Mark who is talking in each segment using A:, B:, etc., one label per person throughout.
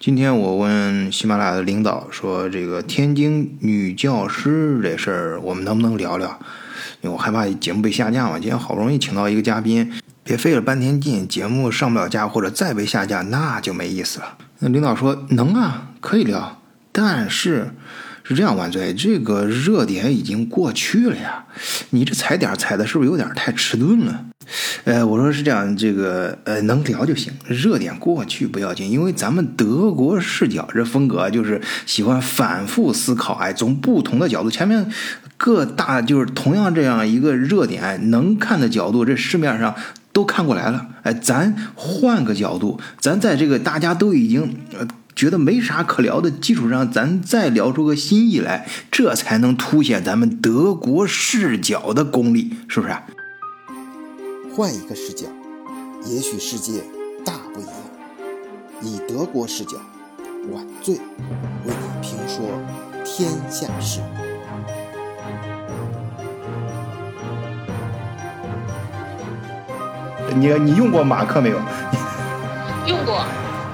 A: 今天我问喜马拉雅的领导说：“这个天津女教师这事儿，我们能不能聊聊？因为我害怕节目被下架嘛。今天好不容易请到一个嘉宾，别费了半天劲，节目上不了架或者再被下架，那就没意思了。”那领导说：“能啊，可以聊，但是是这样，万岁，这个热点已经过去了呀，你这踩点踩的是不是有点太迟钝了？”呃，我说是这样，这个呃能聊就行，热点过去不要紧，因为咱们德国视角这风格就是喜欢反复思考，哎，从不同的角度，前面各大就是同样这样一个热点能看的角度，这市面上都看过来了，哎，咱换个角度，咱在这个大家都已经觉得没啥可聊的基础上，咱再聊出个新意来，这才能凸显咱们德国视角的功力，是不是？
B: 换一个视角，也许世界大不一样。以德国视角，晚醉为你评说天下事。
A: 你你用过马克没有？
C: 用过。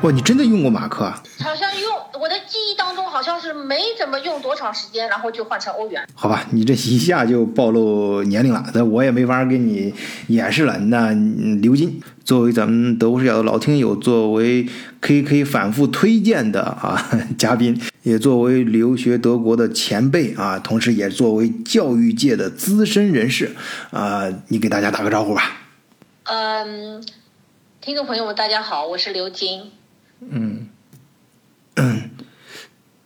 A: 哇，你真的用过马克？
C: 好像用我的记忆当中好像是没怎么用多长时间，然后就换成欧元。
A: 好吧，你这一下就暴露年龄了，那我也没法给你演示了。那刘金作为咱们德国视角的老听友，作为 KK 反复推荐的啊 嘉宾，也作为留学德国的前辈啊，同时也作为教育界的资深人士啊，你给大家打个招呼吧。
C: 嗯，听众朋友们，大家好，我是刘金。
A: 嗯，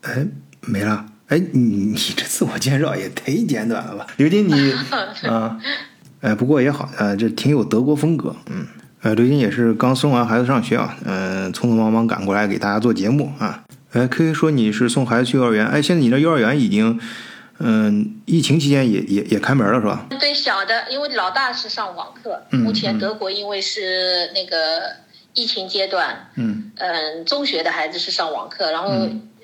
A: 哎，没了。哎，你你这自我介绍也忒简短了吧，刘金你 啊，哎，不过也好，呃，这挺有德国风格。嗯，呃，刘金也是刚送完孩子上学啊，嗯，匆匆忙忙赶过来给大家做节目啊。哎，可以说你是送孩子去幼儿园，哎，现在你那幼儿园已经，嗯，疫情期间也也也开门了是吧？
C: 对，小的，因为老大是上网课，目前德国因为是那个。疫情阶段，
A: 嗯
C: 嗯，中学的孩子是上网课，然后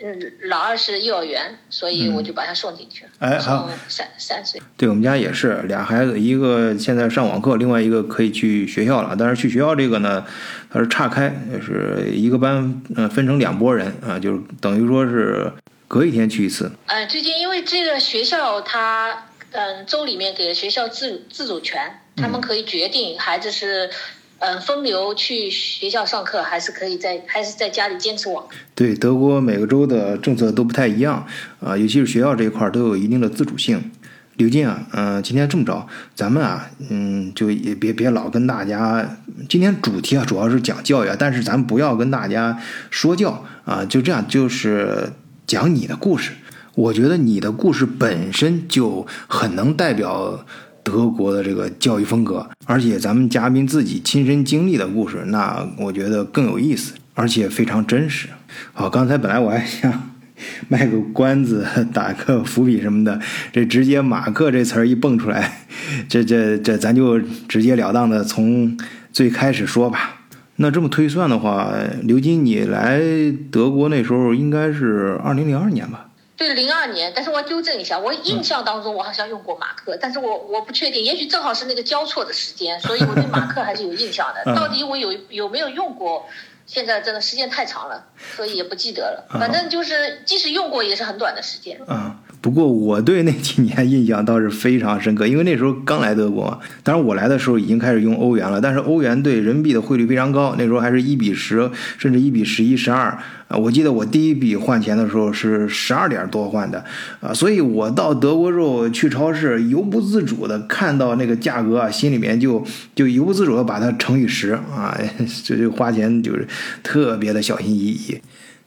C: 嗯，老二是幼儿园，所以我就把他送进去了。
A: 哎，好，
C: 三三岁。
A: 对我们家也是俩孩子，一个现在上网课，另外一个可以去学校了。但是去学校这个呢，它是岔开，是一个班，嗯，分成两拨人啊，就是等于说是隔一天去一次。
C: 呃，最近因为这个学校它，嗯，州里面给了学校自自主权，他们可以决定孩子是。嗯，分流去学校上课，还是可以在还是在家里坚持网。
A: 对，德国每个州的政策都不太一样啊，尤其是学校这一块都有一定的自主性。刘静啊，嗯，今天这么着，咱们啊，嗯，就也别别老跟大家，今天主题啊主要是讲教育啊，但是咱不要跟大家说教啊，就这样，就是讲你的故事。我觉得你的故事本身就很能代表。德国的这个教育风格，而且咱们嘉宾自己亲身经历的故事，那我觉得更有意思，而且非常真实。好，刚才本来我还想卖个关子，打个伏笔什么的，这直接马克这词儿一蹦出来，这这这咱就直截了当的从最开始说吧。那这么推算的话，刘金，你来德国那时候应该是二零零二年吧？
C: 对，零二年，但是我要纠正一下，我印象当中我好像用过马克，但是我我不确定，也许正好是那个交错的时间，所以我对马克还是有印象的。到底我有有没有用过？现在真的时间太长了，所以也不记得了。反正就是即使用过，也是很短的时间。
A: 嗯。不过我对那几年印象倒是非常深刻，因为那时候刚来德国嘛。当然我来的时候已经开始用欧元了，但是欧元对人民币的汇率非常高，那时候还是一比十，甚至一比十一、十二啊。我记得我第一笔换钱的时候是十二点多换的啊，所以我到德国之后去超市，由不自主的看到那个价格啊，心里面就就由不自主的把它乘以十啊，这就花钱就是特别的小心翼翼。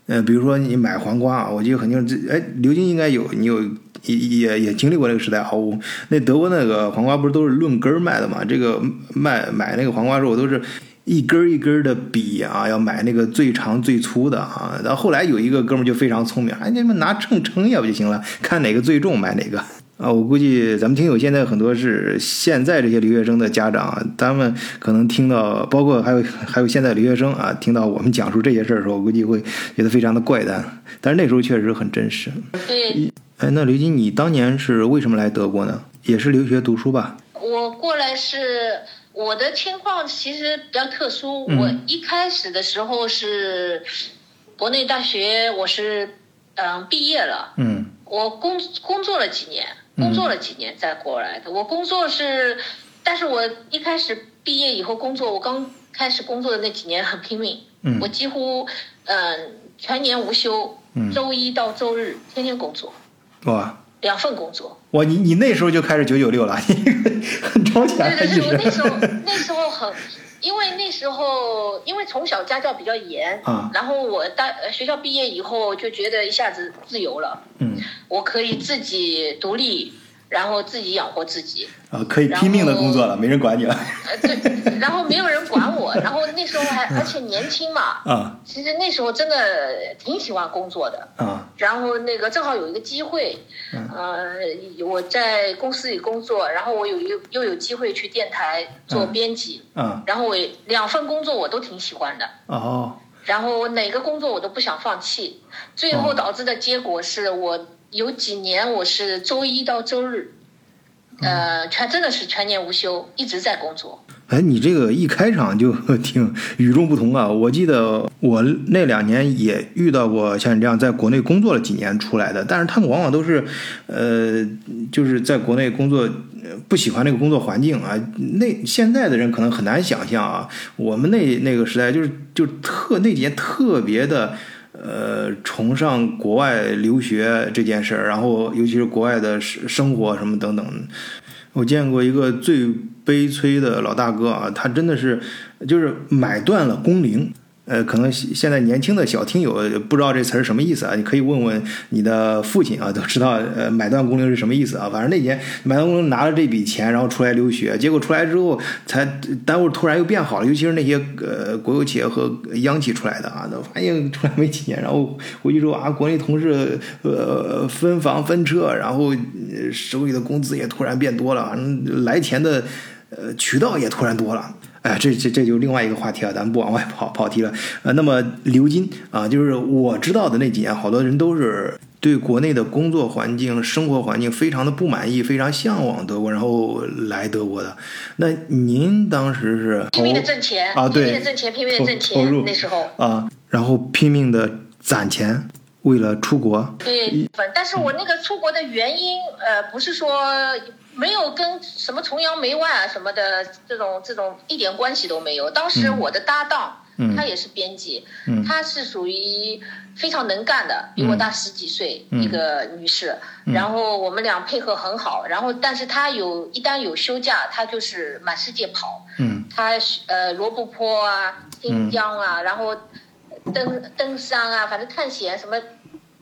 A: 嗯，比如说你买黄瓜啊，我记得肯定这哎，刘金应该有，你有也也也经历过这个时代啊。我那德国那个黄瓜不是都是论根卖的嘛？这个卖买那个黄瓜时候我都是一根一根的比啊，要买那个最长最粗的啊。然后后来有一个哥们就非常聪明，哎，你们拿秤称一下不就行了？看哪个最重买哪个。啊，我估计咱们听友现在很多是现在这些留学生的家长，他们可能听到，包括还有还有现在留学生啊，听到我们讲述这些事儿的时候，我估计会觉得非常的怪诞。但是那时候确实很真实。
C: 对。
A: 哎，那刘金，你当年是为什么来德国呢？也是留学读书吧？
C: 我过来是我的情况其实比较特殊，我一开始的时候是。国内大学我是嗯毕业了，
A: 嗯
C: 我工工作了几年，工作了几年再过来的。我工作是，但是我一开始毕业以后工作，我刚开始工作的那几年很拼命，
A: 嗯。
C: 我几乎嗯全年无休，
A: 嗯。
C: 周一到周日天天工作，
A: 哇。
C: 两份工作。
A: 哇，你你那时候就开始九九六了，你 很超前
C: 对，对对，我那时候那时候很，因为那时候因为从小家教比较严，
A: 啊。
C: 然后我大呃学校毕业以后就觉得一下子自由了，
A: 嗯。
C: 我可以自己独立，然后自己养活自己，
A: 啊，可以拼命的工作了，没人管你了。
C: 呃对，然后没有人管我，然后那时候还而且年轻嘛，
A: 啊。
C: 其实那时候真的挺喜欢工作的。
A: 啊。
C: 然后那个正好有一个机会，
A: 嗯。
C: 呃，我在公司里工作，然后我有一又有机会去电台做
A: 嗯
C: 编辑，
A: 啊。
C: 然后我两份工作我都挺喜欢的，
A: 哦。
C: 然后哪个工作我都不想放弃，最后导致的结果是我有几年我是周一到周日，呃，全真的是全年无休，一直在工作。
A: 哎，你这个一开场就挺与众不同啊！我记得我那两年也遇到过像你这样在国内工作了几年出来的，但是他们往往都是，呃，就是在国内工作呃不喜欢那个工作环境啊。那现在的人可能很难想象啊，我们那那个时代就是就特那几年特别的。呃，崇尚国外留学这件事儿，然后尤其是国外的生生活什么等等，我见过一个最悲催的老大哥啊，他真的是就是买断了工龄。呃，可能现在年轻的小听友不知道这词儿什么意思啊？你可以问问你的父亲啊，都知道呃买断工龄是什么意思啊。反正那年买断工龄拿了这笔钱，然后出来留学，结果出来之后才单位突然又变好了，尤其是那些呃国有企业和央企出来的啊，都发现出来没几年，然后回去之后啊，国内同事呃分房分车，然后手里的工资也突然变多了，来钱的呃渠道也突然多了。哎，这这这就另外一个话题了，咱们不往外跑跑题了。呃，那么刘金啊，就是我知道的那几年，好多人都是对国内的工作环境、生活环境非常的不满意，非常向往德国，然后来德国的。那您当时是
C: 拼命的挣钱
A: 啊对
C: 拼命的挣钱，拼命的挣钱。那时候，
A: 啊，然后拼命的攒钱，为了出国。
C: 对，但是我那个出国的原因，呃，不是说没有跟什么崇洋媚外啊什么的这种这种一点关系都没有。当时
A: 嗯。
C: 我的搭档，
A: 嗯。
C: 他也是编辑，
A: 嗯。
C: 她是属于非常能干的，比我大十几岁、
A: 嗯。
C: 一个女士。然后我们俩配合很好，然后但是她有一旦有休假，她就是满世界跑。
A: 嗯。
C: 她呃罗布泊啊、新疆啊，然后登登山啊，反正探险什么，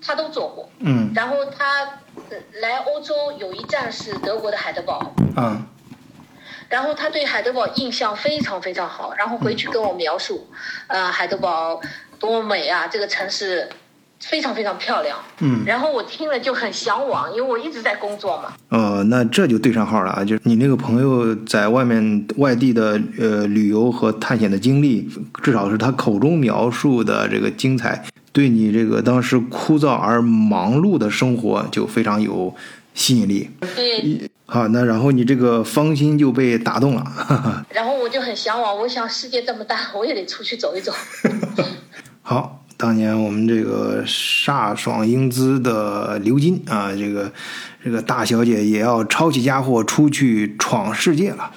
C: 她都做过。
A: 嗯
C: 然后他呃来欧洲有一站是德国的海德堡，
A: 嗯
C: 然后他对海德堡印象非常非常好，然后回去跟我描述，呃，海德堡多么美啊，这个城市非常非常漂亮。
A: 嗯
C: 然后我听了就很向往，因为我一直在工作嘛。
A: 哦，那这就对上号了啊！就是你那个朋友在外面外地的呃旅游和探险的经历，至少是他口中描述的这个精彩，对你这个当时枯燥而忙碌的生活就非常有吸引力。
C: 对，
A: 好，那然后你这个芳心就被打动了，哈哈。
C: 然后我就很向往，我想世界这么大，我也得出去走一走。
A: 好，当年我们这个飒爽英姿的刘金啊，这个这个大小姐也要抄起家伙出去闯世界了。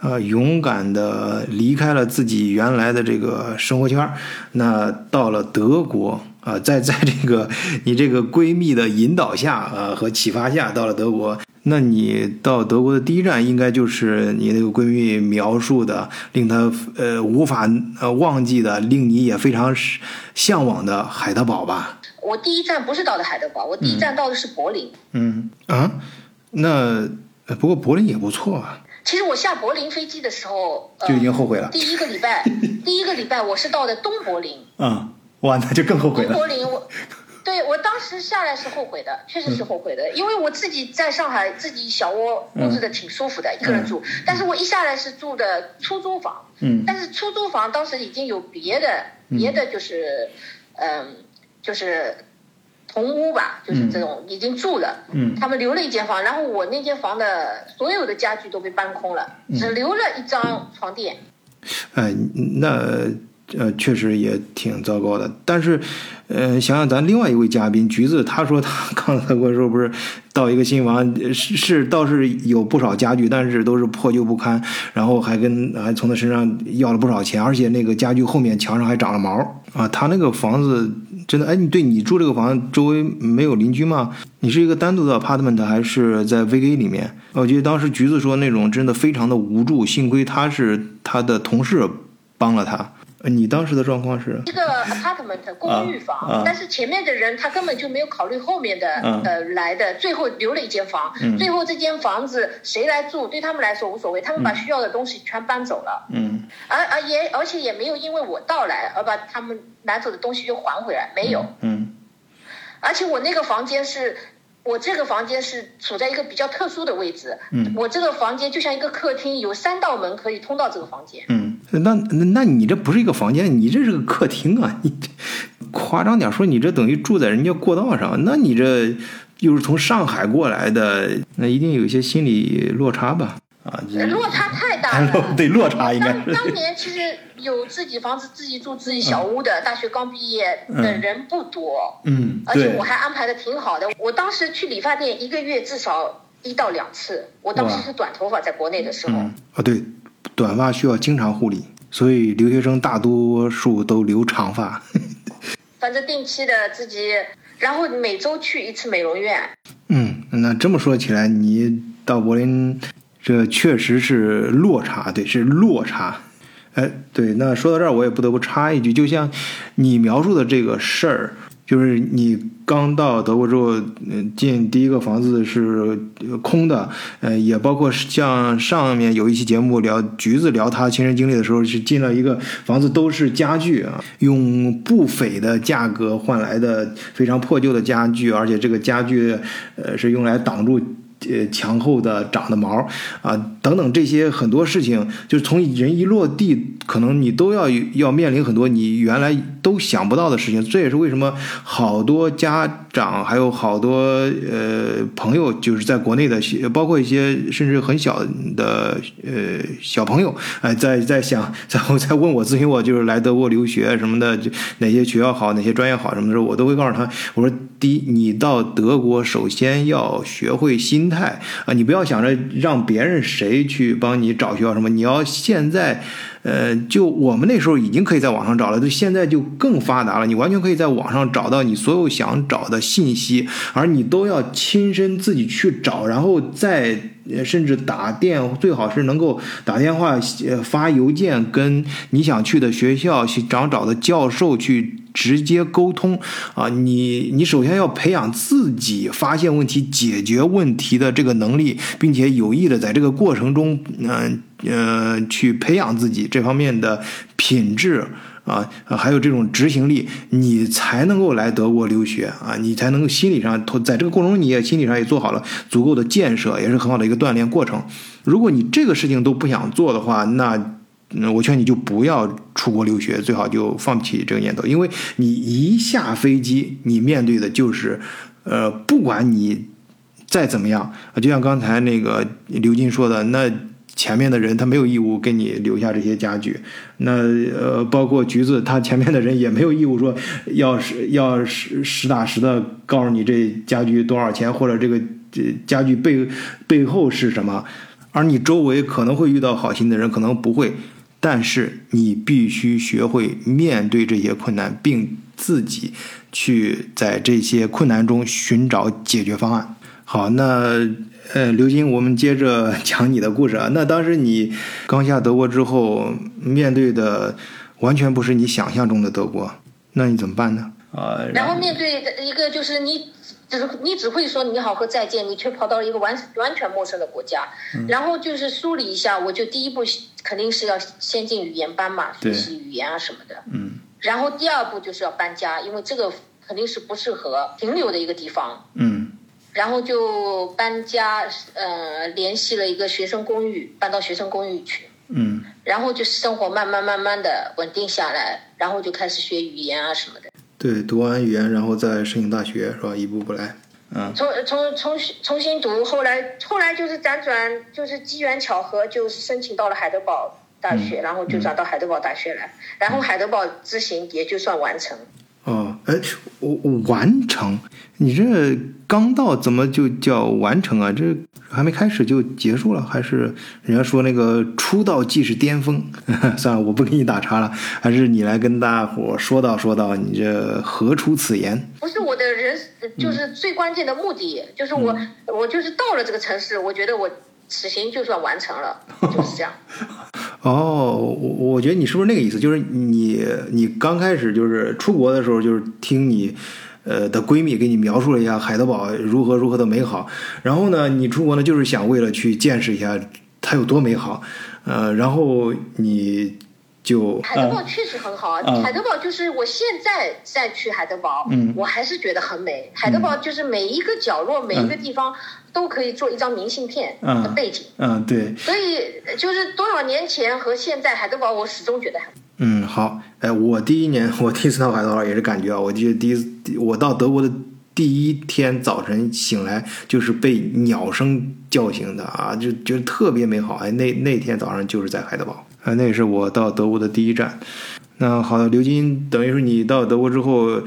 A: 呃，勇敢的离开了自己原来的这个生活圈儿那到了德国啊、在 在这个你这个闺蜜的引导下啊、和启发下，到了德国。那你到德国的第一站，应该就是你那个闺蜜描述的，令她呃无法呃忘记的，令你也非常向往的海德堡吧？
C: 我第一站不是到的海德堡，我第一站到的是柏林。
A: 嗯啊，那呃不过柏林也不错啊，
C: 其实我下柏林飞机的时候，呃
A: 就已经后悔了。
C: 第一个礼拜，第一个礼拜我是到的东柏林。
A: 嗯、哇，那就更后悔了。
C: 东柏林，我对我当时下来是后悔的，确实是后悔的，因为我自己在上海自己小窝布置的挺舒服的，一个人住，但是我一下来是住的出租房，
A: 嗯。
C: 但是出租房当时已经有别的别的就是，嗯，就是同屋吧，就是这种已经住了，
A: 嗯
C: 他们留了一间房，然后我那间房的所有的家具都被搬空了，只留了一张床垫。
A: 哎，那呃，确实也挺糟糕的。但是，呃，想想咱另外一位嘉宾橘子，他说他 刚才跟我说不是到一个新房，是是倒是有不少家具，但是都是破旧不堪，然后还跟还从他身上要了不少钱，而且那个家具后面墙上还长了毛啊。他那个房子真的，哎，你对你住这个房子周围没有邻居吗？你是一个单独的 apartment 还是在 VA 里面？我记得当时橘子说那种真的非常的无助，幸亏他是他的同事帮了他。呃你当时的状况是？
C: 一个 apartment 公寓房，
A: 啊。
C: 但是前面的人他根本就没有考虑后面的、
A: 嗯
C: 呃来的，最后留了一间房，
A: 嗯。
C: 最后这间房子谁来住对他们来说无所谓，他们把需要的东西全搬走了，
A: 嗯。
C: 而而也而且也没有因为我到来而把他们拿走的东西又还回来，没有，
A: 嗯。
C: 而且我那个房间是。我这个房间是处在一个比较特殊的位置，
A: 嗯。
C: 我这个房间就像一个客厅，有三道门可以通到这个房间。
A: 嗯，那那那你这不是一个房间，你这是个客厅啊！你这夸张点说，你这等于住在人家过道上，那你这又是从上海过来的，那一定有一些心理落差吧？啊，这
C: 落差太大了。
A: 对落差应该
C: 当
A: 是
C: 当年其实有自己房子、自己住自己小屋的，大学刚毕业的人不多，
A: 嗯，对
C: 而且我还安排的挺好的。我当时去理发店一个月至少一到两次。我当时是短头发，在国内的时候，
A: 嗯啊对，短发需要经常护理，所以留学生大多数都留长发。
C: 反正定期的自己，然后每周去一次美容院。
A: 嗯，那这么说起来，你到柏林，这确实是落差，对，是落差。哎，对，那说到这儿，我也不得不插一句，就像你描述的这个事儿，就是你刚到德国之后，嗯，进第一个房子是空的，呃，也包括像上面有一期节目聊橘子聊他亲身经历的时候，是进了一个房子都是家具啊，用不菲的价格换来的非常破旧的家具，而且这个家具呃是用来挡住。呃，墙后的长的毛啊，等等这些很多事情，就是从人一落地，可能你都要要面临很多你原来都想不到的事情。这也是为什么好多家长还有好多呃朋友，就是在国内的，包括一些甚至很小的呃小朋友，哎、在在想，在在问我咨询我，就是来德国留学什么的，就哪些学校好，哪些专业好什么的时候，我都会告诉他，我说第一，你到德国首先要学会新态啊，你不要想着让别人谁去帮你找学校什么，你要现在。呃，就我们那时候已经可以在网上找了，就现在就更发达了，你完全可以在网上找到你所有想找的信息，而你都要亲身自己去找，然后再甚至打电，最好是能够打电话、发邮件跟你想去的学校去、想找的教授去直接沟通啊。你你首先要培养自己发现问题、解决问题的这个能力，并且有意的在这个过程中，嗯呃去培养自己这方面的品质。啊，还有这种执行力，你才能够来德国留学啊，你才能够心理上，在这个过程中，你也心理上也做好了足够的建设，也是很好的一个锻炼过程。如果你这个事情都不想做的话，那，我劝你就不要出国留学，最好就放弃这个念头，因为你一下飞机，你面对的就是，呃，不管你再怎么样，就像刚才那个刘金说的，那前面的人他没有义务给你留下这些家具，那呃，包括橘子，他前面的人也没有义务说要是要实实打实的告诉你这家具多少钱，或者这个这家具背背后是什么，而你周围可能会遇到好心的人，可能不会。但是你必须学会面对这些困难，并自己去在这些困难中寻找解决方案。好，那呃，刘金，我们接着讲你的故事啊。那当时你刚下德国之后，面对的完全不是你想象中的德国，那你怎么办呢？啊，
C: 然后面对的一个就是你只你只会说你好和再见，你却跑到了一个完完全陌生的国家，然后就是梳理一下，我就第一步肯定是要先进语言班嘛，学习语言啊什么的，
A: 嗯
C: 然后第二步就是要搬家，因为这个肯定是不适合停留的一个地方，
A: 嗯
C: 然后就搬家，呃，联系了一个学生公寓，搬到学生公寓去。
A: 嗯
C: 然后就生活慢慢慢慢的稳定下来，然后就开始学语言啊什么的。
A: 对，读完语言，然后再申请大学，是吧？一步步来。嗯
C: 重重重重新读，后来后来就是辗转，就是机缘巧合，就是申请到了海德堡大学，然后就转到海德堡大学来，然后海德堡之行也就算完成。
A: 哦，哎，我我完成，你这刚到怎么就叫完成啊？这还没开始就结束了，还是人家说那个出道即是巅峰？算了，我不给你打岔了，还是你来跟大伙说道说道，你这何出此言？
C: 不是我的人，就是最关键的目的，就是我我就是到了这个城市，我觉得我此行就算完成了，就是这样。
A: 哦，我我觉得你是不是那个意思？就是你你刚开始就是出国的时候，就是听你呃的闺蜜给你描述了一下海德堡如何如何的美好，然后呢，你出国呢就是想为了去见识一下它有多美好，呃，然后你就
C: 海德堡确实很好啊，海德堡就是我现在再去海德堡，
A: 嗯
C: 我还是觉得很美。海德堡就是每一个角落、每一个地方都可以做一张明信片的背景。
A: 嗯，对，
C: 所以就是多少年前和现在，海德堡我始终觉得很。
A: 嗯，好，哎，我第一年 我第一次到海德堡也是感觉啊，我记得第一次我到德国的第一天早晨醒来就是被鸟声叫醒的啊，就觉得特别美好。哎，那那天早上就是在海德堡，啊，那也是我到德国的第一站。那好的，刘金，等于是你到德国之后，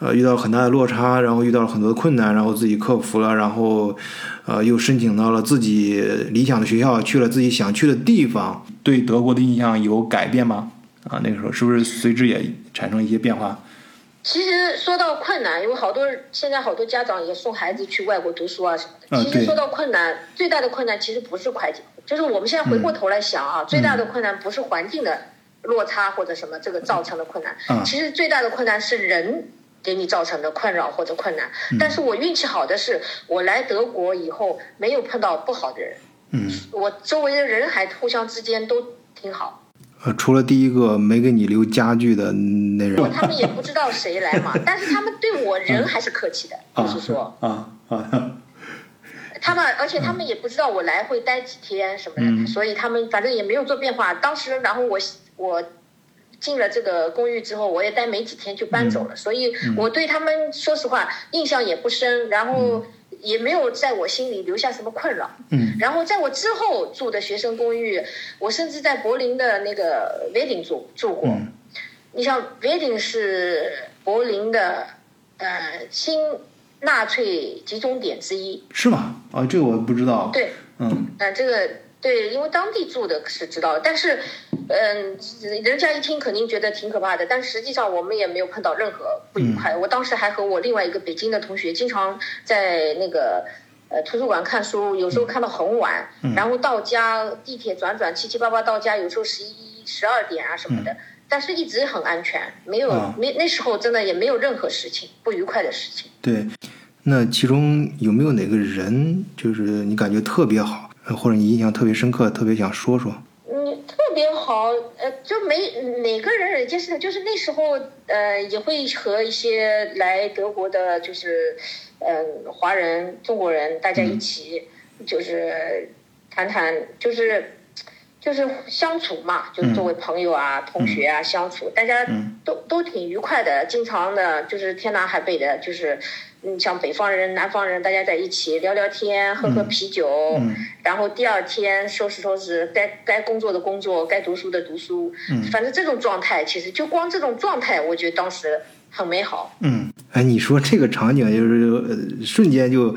A: 呃，遇到很大的落差，然后遇到了很多的困难，然后自己克服了，然后，呃，又申请到了自己理想的学校，去了自己想去的地方，对德国的印象有改变吗？啊，那个时候是不是随之也产生一些变化？
C: 其实说到困难，因为好多现在好多家长也送孩子去外国读书啊什么的。其实说到困难，最大的困难其实不是会计，就是我们现在回过头来想啊，最大的困难不是环境的落差或者什么这个造成的困难，
A: 嗯
C: 其实最大的困难是人。给你造成的困扰或者困难，但是我运气好的是，我来德国以后没有碰到不好的人，
A: 嗯，
C: 我周围的人还互相之间都挺好，
A: 呃，除了第一个没给你留家具的那人，
C: 他们也不知道谁来嘛，但是他们对我人还是客气的，就是说，
A: 啊啊，
C: 他们，而且他们也不知道我来会待几天什么的，
A: 嗯。
C: 所以他们反正也没有做变化。当时，然后我我进了这个公寓之后，我也待没几天就搬走了，所以我对他们说实话印象也不深，然后也没有在我心里留下什么困扰。
A: 嗯
C: 然后在我之后住的学生公寓，我甚至在柏林的那个 Wedding 住住过。
A: 嗯
C: 你像 Wedding 是柏林的呃新纳粹集中点之一。
A: 是吗？啊，这个我不知道。
C: 对，
A: 嗯
C: 那，这个对，因为当地住的是知道，但是，嗯，人家一听肯定觉得挺可怕的，但实际上我们也没有碰到任何不愉快。我当时还和我另外一个北京的同学，经常在那个呃图书馆看书，有时候看到很晚，然后到家地铁转转七七八八到家，有时候十一十二点啊什么的。但是一直很安全，没有、
A: 啊
C: 没那时候真的也没有任何事情不愉快的事情。
A: 对，那其中有没有哪个人，就是你感觉特别好，呃或者你印象特别深刻，特别想说说？
C: 嗯，特别好，呃，就没哪个人人皆是的，就是那时候，呃，也会和一些来德国的，就是，嗯、华人、中国人，大家一起，就是谈谈，就是，就是相处嘛，就是作为朋友啊、同学啊相处，大家
A: 嗯。
C: 都都挺愉快的，经常的，就是天南海北的，就是，嗯，像北方人、南方人，大家在一起聊聊天，喝喝啤酒，
A: 嗯
C: 然后第二天收拾收拾，该该工作的工作，该读书的读书，
A: 嗯
C: 反正这种状态，其实就光这种状态，我觉得当时很美好。
A: 嗯，哎，你说这个场景就是、呃、瞬间就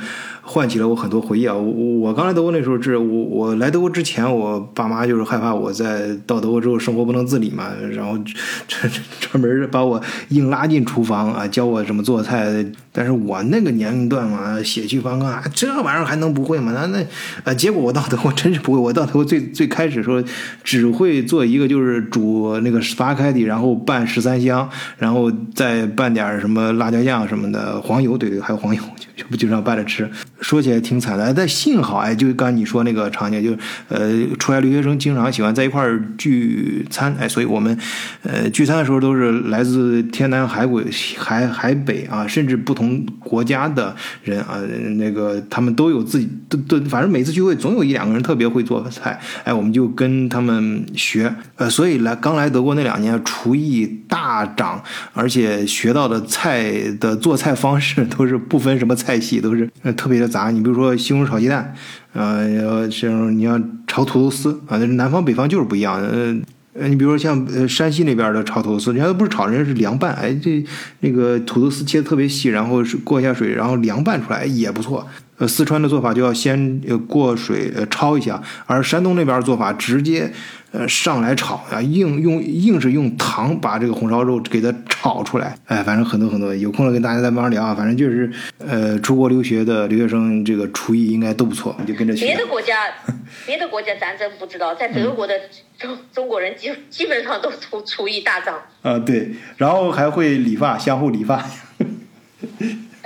A: 唤起了我很多回忆啊！我我刚来德国那时候是我我来德国之前，我爸妈就是害怕我在到德国之后生活不能自理嘛，然后 专专门把我硬拉进厨房啊，教我怎么做菜。但是我那个年龄段嘛，血气方刚，啊这玩意儿还能不会吗？那那呃，结果我到德国真是不会。我到德国最最开始说只会做一个就是煮那个斯巴开底，然后拌十三香，然后再拌点什么辣椒酱什么的，黄油，对对，还有黄油，就就就这样拌着吃。说起来挺惨的，但幸好哎，就刚你说那个场景，就呃，出来留学生经常喜欢在一块儿聚餐，哎，所以我们呃聚餐的时候都是来自天南海北、海海北啊，甚至不同国家的人啊，那个他们都有自己都都，反正每次聚会总有一两个人特别会做菜，哎，我们就跟他们学，呃，所以来刚来德国那两年，厨艺大涨，而且学到的菜的做菜方式都是不分什么菜系，都是呃特别的杂。你比如说西红柿炒鸡蛋，呃，像你像炒土豆丝啊，南方北方就是不一样。呃，呃，你比如说像呃山西那边的炒土豆丝，人家都不是炒，人家是凉拌。哎，这那个土豆丝切的特别细，然后是过一下水，然后凉拌出来也不错。呃，四川的做法就要先呃过水呃焯一下，而山东那边的做法直接呃上来炒啊，硬用硬是用糖把这个红烧肉给它炒出来。哎，反正很多很多，有空了跟大家再慢慢聊啊。反正就是呃出国留学的留学生，这个厨艺应该都不错，就跟着学
C: 别。的国家，别的国家咱真不知道，在德国的中中国人基基本上都厨厨艺大涨。
A: 啊，对，然后还会理发，相互理发。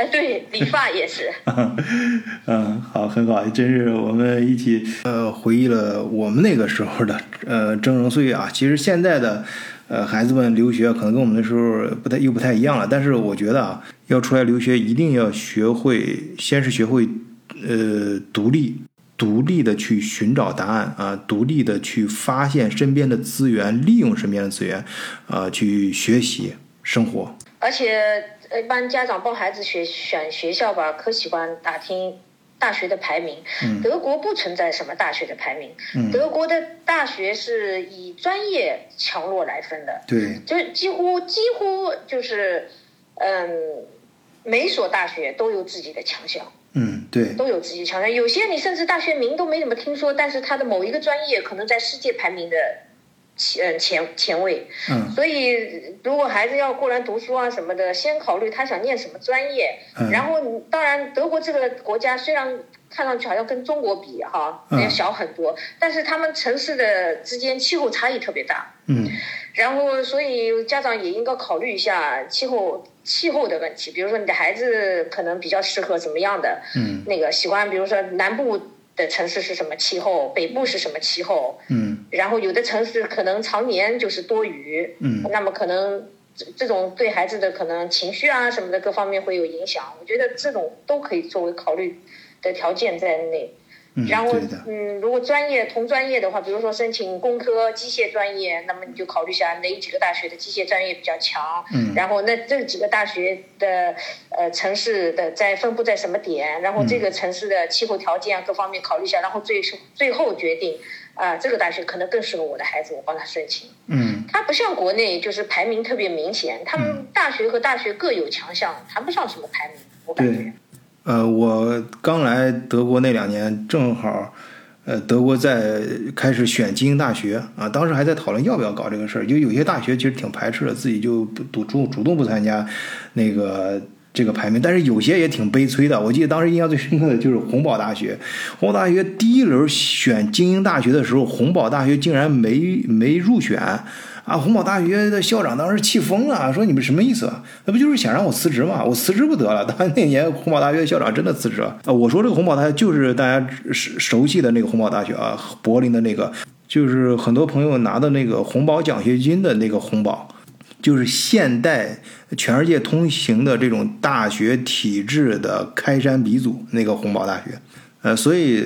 C: 对，理发也是。
A: 嗯，好，很好，真是我们一起呃回忆了我们那个时候的呃峥嵘岁月啊。其实现在的呃孩子们留学可能跟我们那时候不太又不太一样了，但是我觉得啊，要出来留学一定要学会，先是学会呃独立。独立的去寻找答案啊，独立的去发现身边的资源，利用身边的资源，啊，去学习生活。
C: 而且一般家长帮孩子学选学校吧，可喜欢打听大学的排名。德国不存在什么大学的排名，德国的大学是以专业强弱来分的。
A: 对，
C: 就几乎几乎就是，嗯，每所大学都有自己的强项。
A: 嗯，对，
C: 都有自己强项，有些你甚至大学名都没怎么听说，但是他的某一个专业可能在世界排名的前前前卫。
A: 嗯
C: 所以如果孩子要过来读书啊什么的，先考虑他想念什么专业。
A: 嗯
C: 然后当然，德国这个国家虽然看上去好像跟中国比哈
A: 嗯
C: 要小很多，但是他们城市的之间气候差异特别大。
A: 嗯
C: 然后，所以家长也应该考虑一下气候气候的问题，比如说你的孩子可能比较适合怎么样的，
A: 嗯
C: 那个喜欢，比如说南部的城市是什么气候，北部是什么气候，
A: 嗯。
C: 然后有的城市可能常年就是多雨，
A: 嗯。
C: 那么可能这这种对孩子的可能情绪啊什么的各方面会有影响，我觉得这种都可以作为考虑的条件在内。
A: 嗯，
C: 然后，，嗯，如果专业同专业的话，比如说申请工科、机械专业，那么你就考虑一下哪几个大学的机械专业比较强。
A: 嗯
C: 然后那这几个大学的呃城市的在分布在什么点，然后这个城市的气候条件啊各方面考虑一下，然后最最后决定啊、这个大学可能更适合我的孩子，我帮他申请。
A: 嗯
C: 它不像国内就是排名特别明显，他们大学和大学各有强项，谈不上什么排名，我感觉
A: 对。呃，我刚来德国那两年，正好，呃，德国在开始选精英大学啊，当时还在讨论要不要搞这个事儿，就有些大学其实挺排斥的，自己就不主主主动不参加那个这个排名，但是有些也挺悲催的。我记得当时印象最深刻的就是洪堡大学，洪堡大学第一轮选精英大学的时候，洪堡大学竟然没没入选。啊，洪堡大学的校长当时气疯了，说你们什么意思？那不就是想让我辞职吗？我辞职不得了。当那年洪堡大学校长真的辞职了。啊，我说这个洪堡大学就是大家熟熟悉的那个洪堡大学啊，柏林的那个，就是很多朋友拿的那个红宝奖学金的那个洪堡。就是现代全世界通行的这种大学体制的开山鼻祖，那个洪堡大学。呃，所以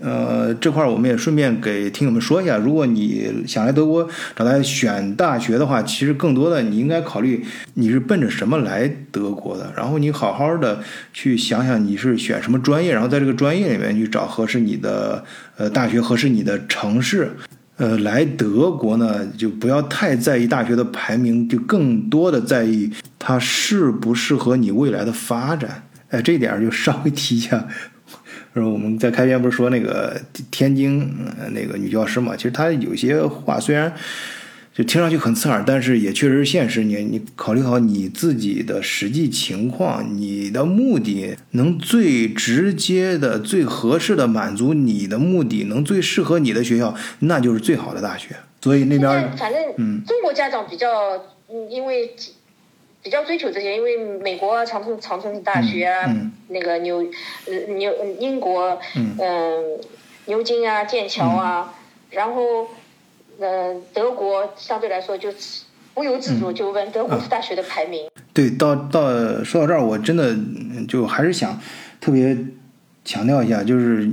A: 呃这块儿我们也顺便给听友们说一下，如果你想来德国找他选大学的话，其实更多的你应该考虑你是奔着什么来德国的，然后你好好的去想想你是选什么专业，然后在这个专业里面去找合适你的呃大学，合适你的城市。呃，来德国呢，就不要太在意大学的排名，就更多的在意它适不适合你未来的发展。哎，这一点就稍微提一下。呃，我们在开篇不是说那个天津那个女教师嘛？其实她有些话虽然就听上去很刺耳，但是也确实是现实。你你考虑好你自己的实际情况，你的目的能最直接的、最合适的满足你的目的，能最适合你的学校，那就是最好的大学。所以那边
C: 反正
A: 嗯
C: 中国家长比较，嗯，因为比较追求这些，因为美国啊长春长春大学啊，
A: 嗯
C: 那个纽呃纽英国，
A: 嗯
C: 牛津啊剑桥啊，然后呃德国相对来说就不由自
A: 嗯
C: 主就问德国大学的排名。
A: 对，到到说到这儿，我真的嗯就还是想特别强调一下，就是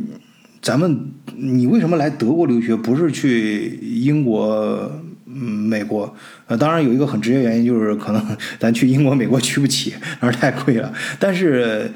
A: 咱们你为什么来德国留学，不是去英国、嗯、美国？呃，当然有一个很直接原因，就是可能咱去英国、美国去不起，那儿太贵了。但是。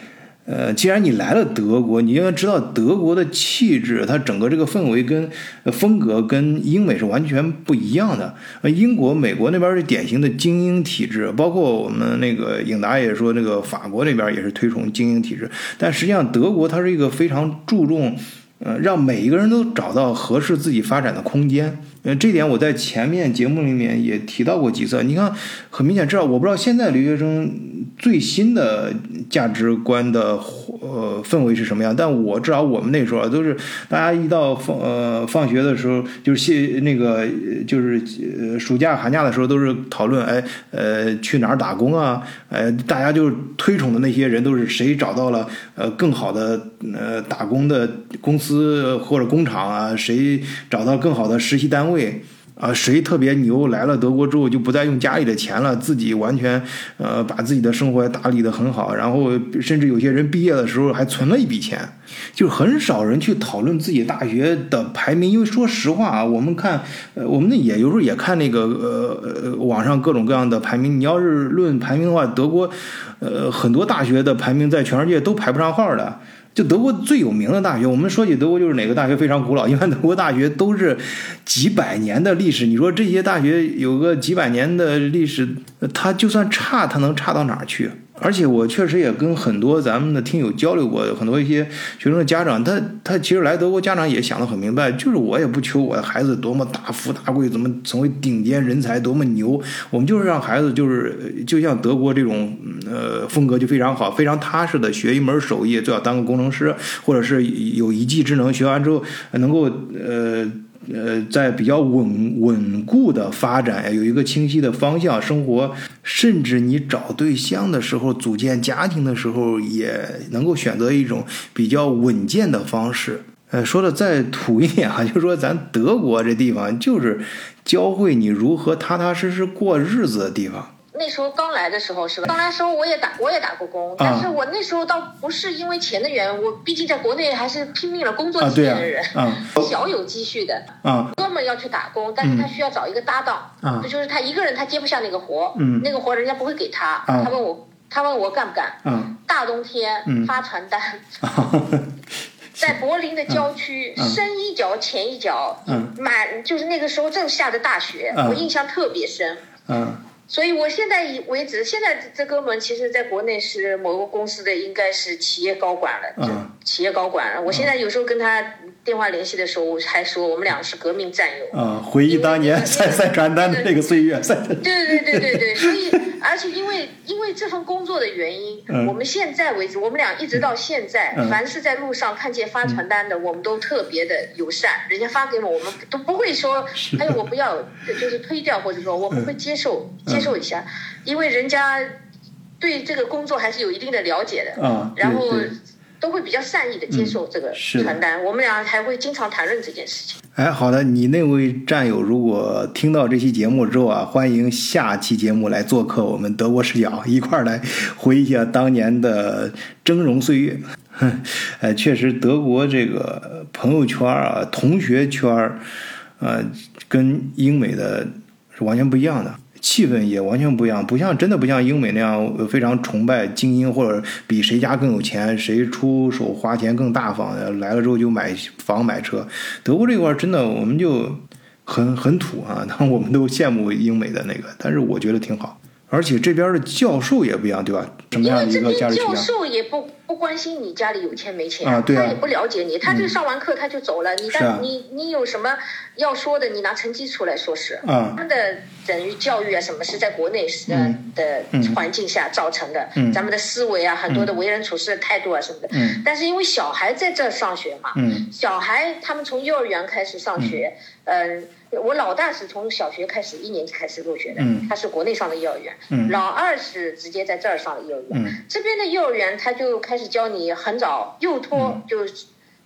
A: 呃，既然你来了德国，你应该知道德国的气质，它整个这个氛围跟风格跟英美是完全不一样的。呃，英国、美国那边是典型的精英体制，包括我们那个影达也说，那个法国那边也是推崇精英体制。但实际上，德国它是一个非常注重，呃，让每一个人都找到合适自己发展的空间。呃，这点我在前面节目里面也提到过几次。你看，很明显知道，我不知道现在留学生最新的价值观的呃氛围是什么样，但我至少我们那时候，都是大家一到放呃放学的时候，就是谢那个就是呃暑假寒假的时候，都是讨论哎呃去哪儿打工啊，呃大家就推崇的那些人都是谁找到了呃更好的呃打工的公司或者工厂啊，谁找到更好的实习单位。对啊，谁特别牛来了德国之后就不再用家里的钱了，自己完全呃把自己的生活打理得很好，然后甚至有些人毕业的时候还存了一笔钱，就很少人去讨论自己大学的排名，因为说实话啊，我们看呃我们那也有时候也看那个呃呃网上各种各样的排名，你要是论排名的话，德国呃很多大学的排名在全世界都排不上号的。就德国最有名的大学，我们说起德国就是哪个大学非常古老，因为德国大学都是几百年的历史。你说这些大学有个几百年的历史，它就算差，它能差到哪儿去？而且我确实也跟很多咱们的听友交流过，很多一些学生的家长，他他其实来德国家长也想得很明白，就是我也不求我的孩子多么大富大贵，怎么成为顶尖人才，多么牛，我们就是让孩子就是就像德国这种呃风格就非常好，非常踏实的学一门手艺，最好当个工程师，或者是有一技之能，学完之后能够呃。呃，在比较稳稳固的发展，有一个清晰的方向，生活，甚至你找对象的时候，组建家庭的时候，也能够选择一种比较稳健的方式。呃，说的再土一点啊，就说咱德国这地方，就是教会你如何踏踏实实过日子的地方。
C: 那时候刚来的时候是吧？刚来时候我也打我也打过工，但是我那时候倒不是因为钱的原因，我毕竟在国内还是拼命了工作几年的人，小有积蓄的。哥们要去打工，但是他需要找一个搭档，这就是他一个人他接不下那个活，那个活人家不会给他。他问我，他问我干不干？大冬天发传单，在柏林的郊区，深一脚浅一脚，满就是那个时候正下着大雪，我印象特别深。所以，我现在以为止，现在这哥们其实在国内是某个公司的，应该是企业高管了。嗯。企业高管了，我现在有时候跟他电话联系的时候，我还说我们俩是革命战友。
A: 啊，回忆当年晒晒传单的那个岁月。
C: 对对对对对，所以而且因为因为这份工作的原因，我们现在为止，我们俩一直到现在，凡是在路上看见发传单的，我们都特别的友善。人家发给我，我们都不会说，哎呦我不要，就是推掉，或者说我不会接受。接受一下，因为人家对这个工作还是有一定的了解的，
A: 嗯，
C: 然后都会比较善意的接受这个传单。我们俩还会经常谈论这件事情。
A: 哎，好的，你那位战友如果听到这期节目之后啊，欢迎下期节目来做客我们德国视角，一块儿来回忆一下当年的峥嵘岁月。哎，确实，德国这个朋友圈啊、同学圈儿，呃，跟英美的是完全不一样的。气氛也完全不一样，不像真的不像英美那样非常崇拜精英，或者比谁家更有钱，谁出手花钱更大方，来了之后就买房买车。德国这块真的我们就很很土啊，我们都羡慕英美的那个，但是我觉得挺好。而且这边的教授也不一样，对吧？什么样的一个
C: 教授也不不关心你家里有钱没钱
A: 啊，他
C: 也不了解你，他就上完课他就走了。你但你你有什么要说的，你拿成绩出来说是。
A: 啊。
C: 他的等于教育啊什么是在国内是的环境下造成的，咱们的思维啊很多的为人处事的态度啊什么的。
A: 嗯。
C: 但是因为小孩在这上学嘛，
A: 嗯，
C: 小孩他们从幼儿园开始上学，嗯。我老大是从小学开始一年级开始入学的，他是国内上的幼儿园。老二是直接在这儿上的幼儿园。这边的幼儿园他就开始教你很早幼托，就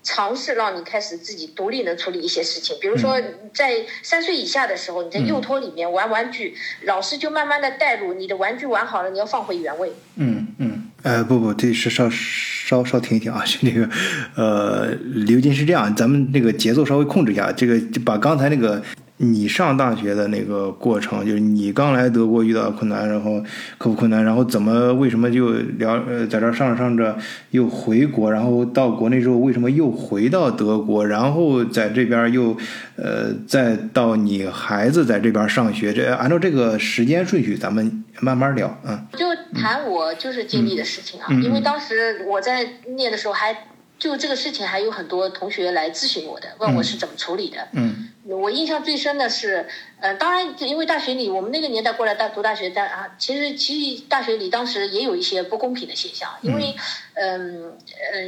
C: 尝试让你开始自己独立能处理一些事情。比如说在三岁以下的时候，你在幼托里面玩玩具，老师就慢慢的带入你的玩具玩好了，你要放回原位。
A: 嗯嗯，呃不不，这是稍稍稍停一停啊，是那个呃刘金是这样，咱们那个节奏稍微控制一下，这个就把刚才那个。你上大学的那个过程，就是你刚来德国遇到困难，然后克服困难，然后怎么为什么就聊呃在这儿上着上着又回国，然后到国内之后为什么又回到德国，然后在这边又呃再到你孩子在这边上学，这按照这个时间顺序，咱们慢慢聊啊。
C: 就谈我就是经历的事情啊，
A: 嗯嗯
C: 因为当时我在念的时候还就这个事情还有很多同学来咨询我的，问我是怎么处理的。
A: 嗯
C: 我印象最深的是，呃，当然，因为大学里我们那个年代过来大读大学，但啊，其实其实大学里当时也有一些不公平的现象，因为，嗯。呃，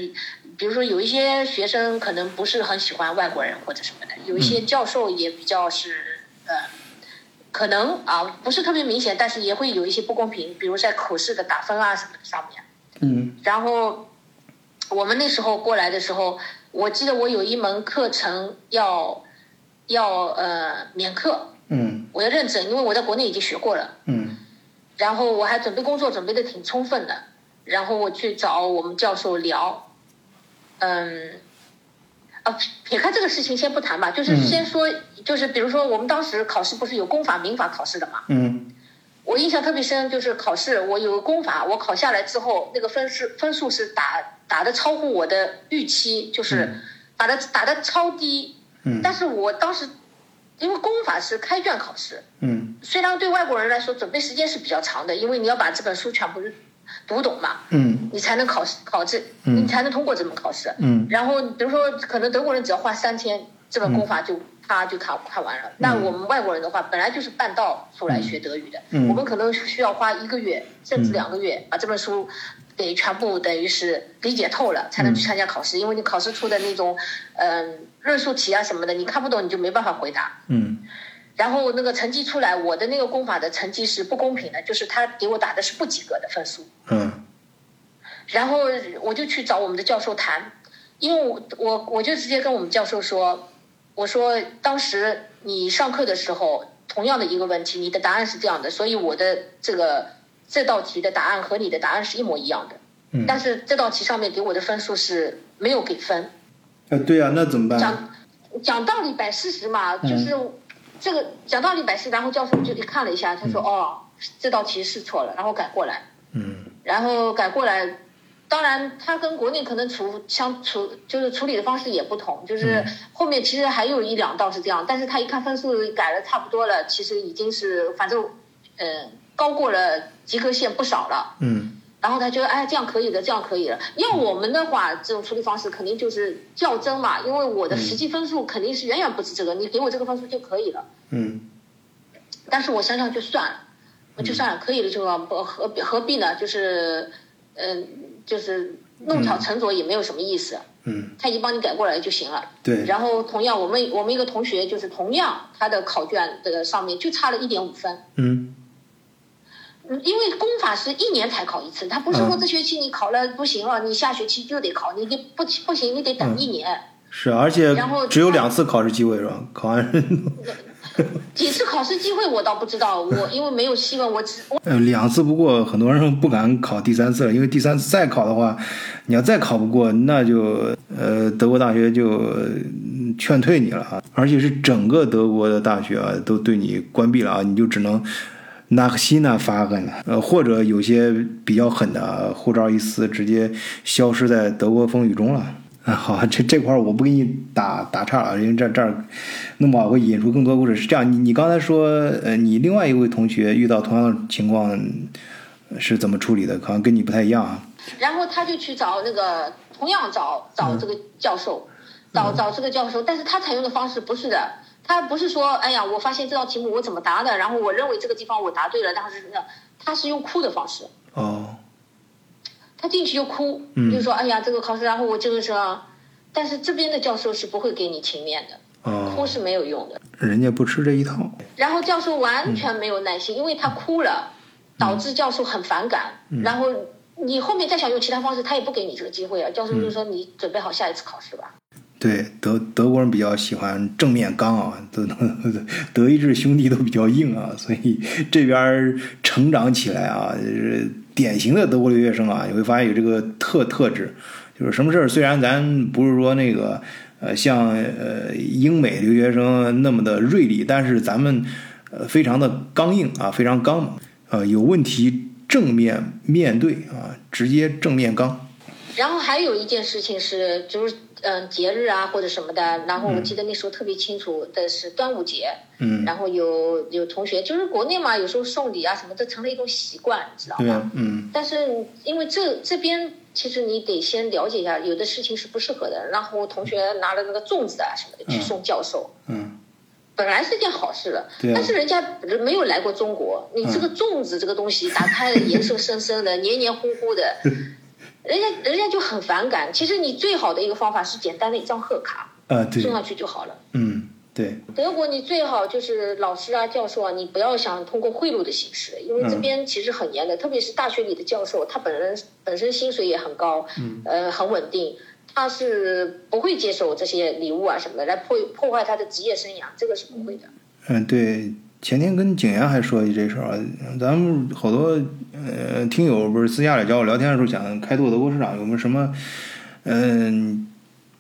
C: 比如说有一些学生可能不是很喜欢外国人或者什么的，有一些教授也比较是呃，可能啊不是特别明显，但是也会有一些不公平，比如在口试的打分啊什么的上面。
A: 嗯。
C: 然后我们那时候过来的时候，我记得我有一门课程要要呃免课，
A: 嗯。
C: 我要认证，因为我在国内已经学过了。
A: 嗯。
C: 然后我还准备工作准备的挺充分的，然后我去找我们教授聊，嗯，啊，撇开这个事情先不谈吧，就是
A: 嗯。
C: 先说，就是比如说我们当时考试不是有公法、民法考试的嘛，
A: 嗯。
C: 我印象特别深，就是考试，我有个公法，我考下来之后，那个分数分数是打打的超乎我的预期，就是打的打的超低。
A: 嗯。
C: 但是我当时因为公法是开卷考试，
A: 嗯。
C: 虽然对外国人来说准备时间是比较长的，因为你要把这本书全部读懂嘛，
A: 嗯。
C: 你才能考试考这，
A: 嗯。
C: 你才能通过这门考试。
A: 嗯。
C: 然后比如说，可能德国人只要花三天，这本公法就他就看看完了。那我们外国人的话，本来就是半道出来学德语的，
A: 嗯。
C: 我们可能需要花一个月甚至两个月把这本书给全部等于是理解透了，才能去参加考试。因为你考试出的那种嗯、论述题啊什么的，你看不懂你就没办法回答。
A: 嗯
C: 然后那个成绩出来，我的那个功法的成绩是不公平的，就是他给我打的是不及格的分数。
A: 嗯
C: 然后我就去找我们的教授谈，因为我我我就直接跟我们教授说，我说当时你上课的时候，同样的一个问题，你的答案是这样的，所以我的这个这道题的答案和你的答案是一模一样的，
A: 嗯
C: 但是这道题上面给我的分数是没有给分，
A: 啊对呀、那怎么办？
C: 讲讲道理摆事实嘛，就是这个讲道理摆事，然后教授就看了一下，他说、哦，这道题是错了，然后改过来。
A: 嗯
C: 然后改过来。当然，它跟国内可能处相处就是处理的方式也不同，就是后面其实还有一两道是这样，但是他一看分数改的差不多了，其实已经是反正，呃，高过了及格线不少了。
A: 嗯
C: 然后他觉得哎这样可以的，这样可以了。要我们的话，这种处理方式肯定就是较真嘛，因为我的实际分数肯定是远远不止这个，你给我这个分数就可以了。
A: 嗯
C: 但是我想想就算了，我就算了，可以了就好不何必何必呢？就是，嗯、就是弄巧成拙也没有什么意思，
A: 嗯
C: 他已经帮你改过来就行了。
A: 对
C: 然后同样，我们我们一个同学就是同样他的考卷的上面就差了一点五分，
A: 嗯
C: 嗯因为公法是一年才考一次，他不是说
A: 嗯
C: 这学期你考了不行了，你下学期就得考，你得不不行你得等一年。
A: 是啊，而且
C: 然后
A: 只有两次考试机会是吧？考完
C: 几次考试机会我倒不知道，我因为没有细问，我只我
A: 呃两次不过，很多人不敢考第三次了，因为第三次再考的话，你要再考不过，那就呃德国大学就嗯劝退你了啊，而且是整个德国的大学啊都对你关闭了啊，你就只能。纳克西纳发狠了，呃，或者有些比较狠的，护照一撕，直接消失在德国风雨中了。啊，好，这这块儿我不给你打打岔了，因为这这儿弄不好会引出更多故事。是这样，你你刚才说，呃，你另外一位同学遇到同样的情况是怎么处理的？好像跟你不太一样啊。
C: 然后他就去找那个同样找找这个教授，找找这个教授，但是他采用的方式不是的，他不是说，哎呀，我发现这道题目我怎么答的，然后我认为这个地方我答对了，但是呢，他是用哭的方式，
A: 哦，
C: 他进去就哭，
A: 嗯
C: 就说，哎呀，这个考试，然后我这个是，但是这边的教授是不会给你情面的，哭
A: 哦，
C: 是没有用的。
A: 人家不吃这一套。
C: 然后教授完全没有耐心，因为他哭了，导致教授很反感。然后你后面再想用其他方式，他也不给你这个机会啊。教授就说你准备好下一次考试吧。
A: 对德德国人比较喜欢正面刚啊，德 德意志兄弟都比较硬啊，所以这边成长起来啊，就是典型的德国留学生啊，你会发现有这个特特质，就是什么事儿虽然咱不是说那个呃像呃英美留学生那么的锐利，但是咱们呃非常的刚硬啊，非常刚猛，呃有问题正面面对啊，直接正面刚。
C: 然后还有一件事情是，就是嗯节日啊或者什么的，然后我记得那时候特别清楚的是端午节，
A: 嗯，
C: 然后有有同学就是国内嘛，有时候送礼啊什么的成了一种习惯，知道吗？
A: 嗯。
C: 但是因为这这边其实你得先了解一下，有的事情是不适合的。然后同学拿了那个粽子啊什么的去送教授，
A: 嗯，
C: 本来是件好事了，
A: 对
C: 但是人家没有来过中国，你这个粽子这个东西打开了 颜色深深的、黏黏糊糊的。人家人家就很反感。其实你最好的一个方法是简单的一张贺卡，
A: 呃，对，
C: 送上去就好了。
A: 嗯，对。
C: 德国你最好就是老师啊、教授啊，你不要想通过贿赂的形式，因为这边其实很严的，特别是大学里的教授，他本人本身薪水也很高，
A: 嗯，
C: 呃，很稳定，他是不会接受这些礼物啊什么的来破破坏他的职业生涯，这个是不会的。
A: 嗯，对。前天跟景言还说起这事儿，咱们好多呃听友不是私下里找我聊天的时候，想开拓德国市场，有没有什么嗯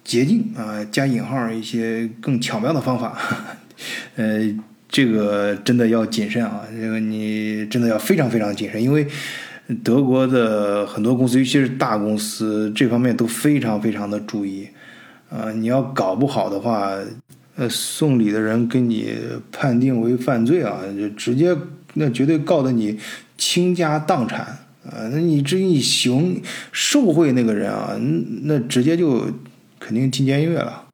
A: 捷径啊？加引号一些更巧妙的方法？呃，这个真的要谨慎啊！这个你真的要非常非常谨慎，因为德国的很多公司，尤其是大公司，这方面都非常非常的注意啊！你要搞不好的话。呃，送礼的人给你判定为犯罪啊，就直接那绝对告得你倾家荡产啊！那你至于你行受贿那个人啊，那直接就肯定进监狱了。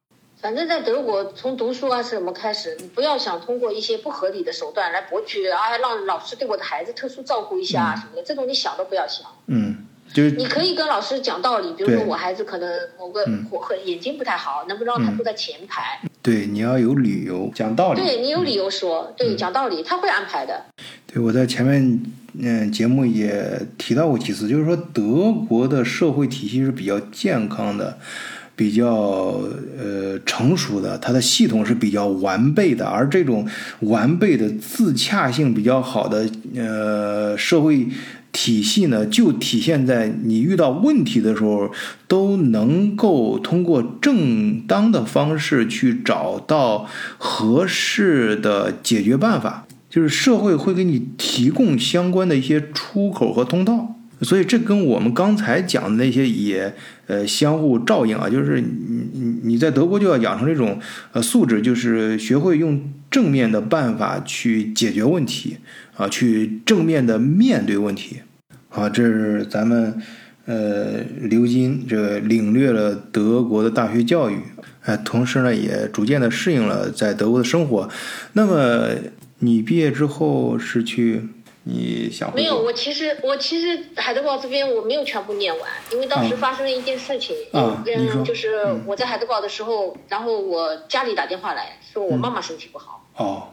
C: 反正，在德国，从读书啊什么开始，你不要想通过一些不合理的手段来博取啊，让老师对我的孩子特殊照顾一下啊什么的，这种你想都不要想。
A: 嗯，就是
C: 你可以跟老师讲道理，比如说我孩子可能某个或眼睛不太好，能不能让他坐在前排？
A: 对，你要有理由讲道理。
C: 对你有理由说，对讲道理，他会安排的。
A: 对，我在前面嗯节目也提到过几次，就是说德国的社会体系是比较健康的，比较呃成熟的，它的系统是比较完备的，而这种完备的自洽性比较好的呃社会。体系呢，就体现在你遇到问题的时候，都能够通过正当的方式去找到合适的解决办法，就是社会会给你提供相关的一些出口和通道。所以这跟我们刚才讲的那些也呃相互照应啊，就是你你你在德国就要养成这种呃素质，就是学会用正面的办法去解决问题。啊，去正面的面对问题，啊，这是咱们呃刘金这个领略了德国的大学教育，哎，同时呢也逐渐的适应了在德国的生活。那么你毕业之后是去你想
C: 没有？我其实我其实海德堡这边我没有全部念完，因为当时发生了一件事情，
A: 嗯，
C: 就是我在海德堡的时候，然后我家里打电话来说我妈妈身体不好，
A: 哦。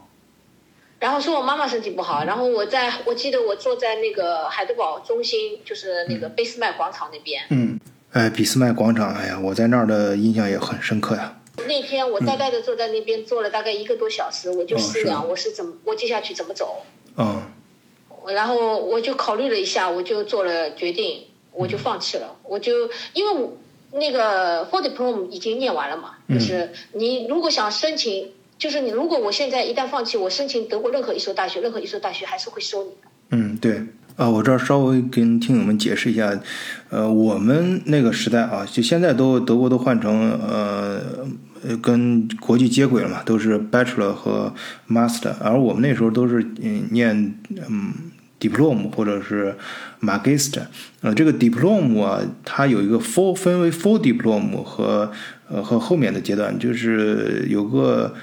C: 然后说我妈妈身体不好，然后我在我记得我坐在那个海德堡中心，就是那个俾斯麦广场那边。
A: 嗯，哎，俾斯麦广场，哎呀，我在那儿的印象也很深刻呀。
C: 那天我呆呆的坐在那边坐了大概一个多小时，我就思量我是怎么，我接下去怎么走。
A: 嗯。
C: 然后我就考虑了一下，我就做了决定，我就放弃了。我就因为我那个 f o r diploma 已经念完了嘛，就是你如果想申请。就是你，如果我现在一旦放弃，我申请德国任何一所大学，任何一所大学还是会收你的。
A: 嗯，对，啊，我这儿稍微跟听友们解释一下，呃，我们那个时代啊，就现在都德国都换成呃，跟国际接轨了嘛，都是 Bachelor 和 Master，而我们那时候都是嗯念嗯，Diplom 或者是 Magister，呃，这个 Diplom 啊，它有一个 Full 分为 Full Diplom 和呃和后面的阶段，就是有个。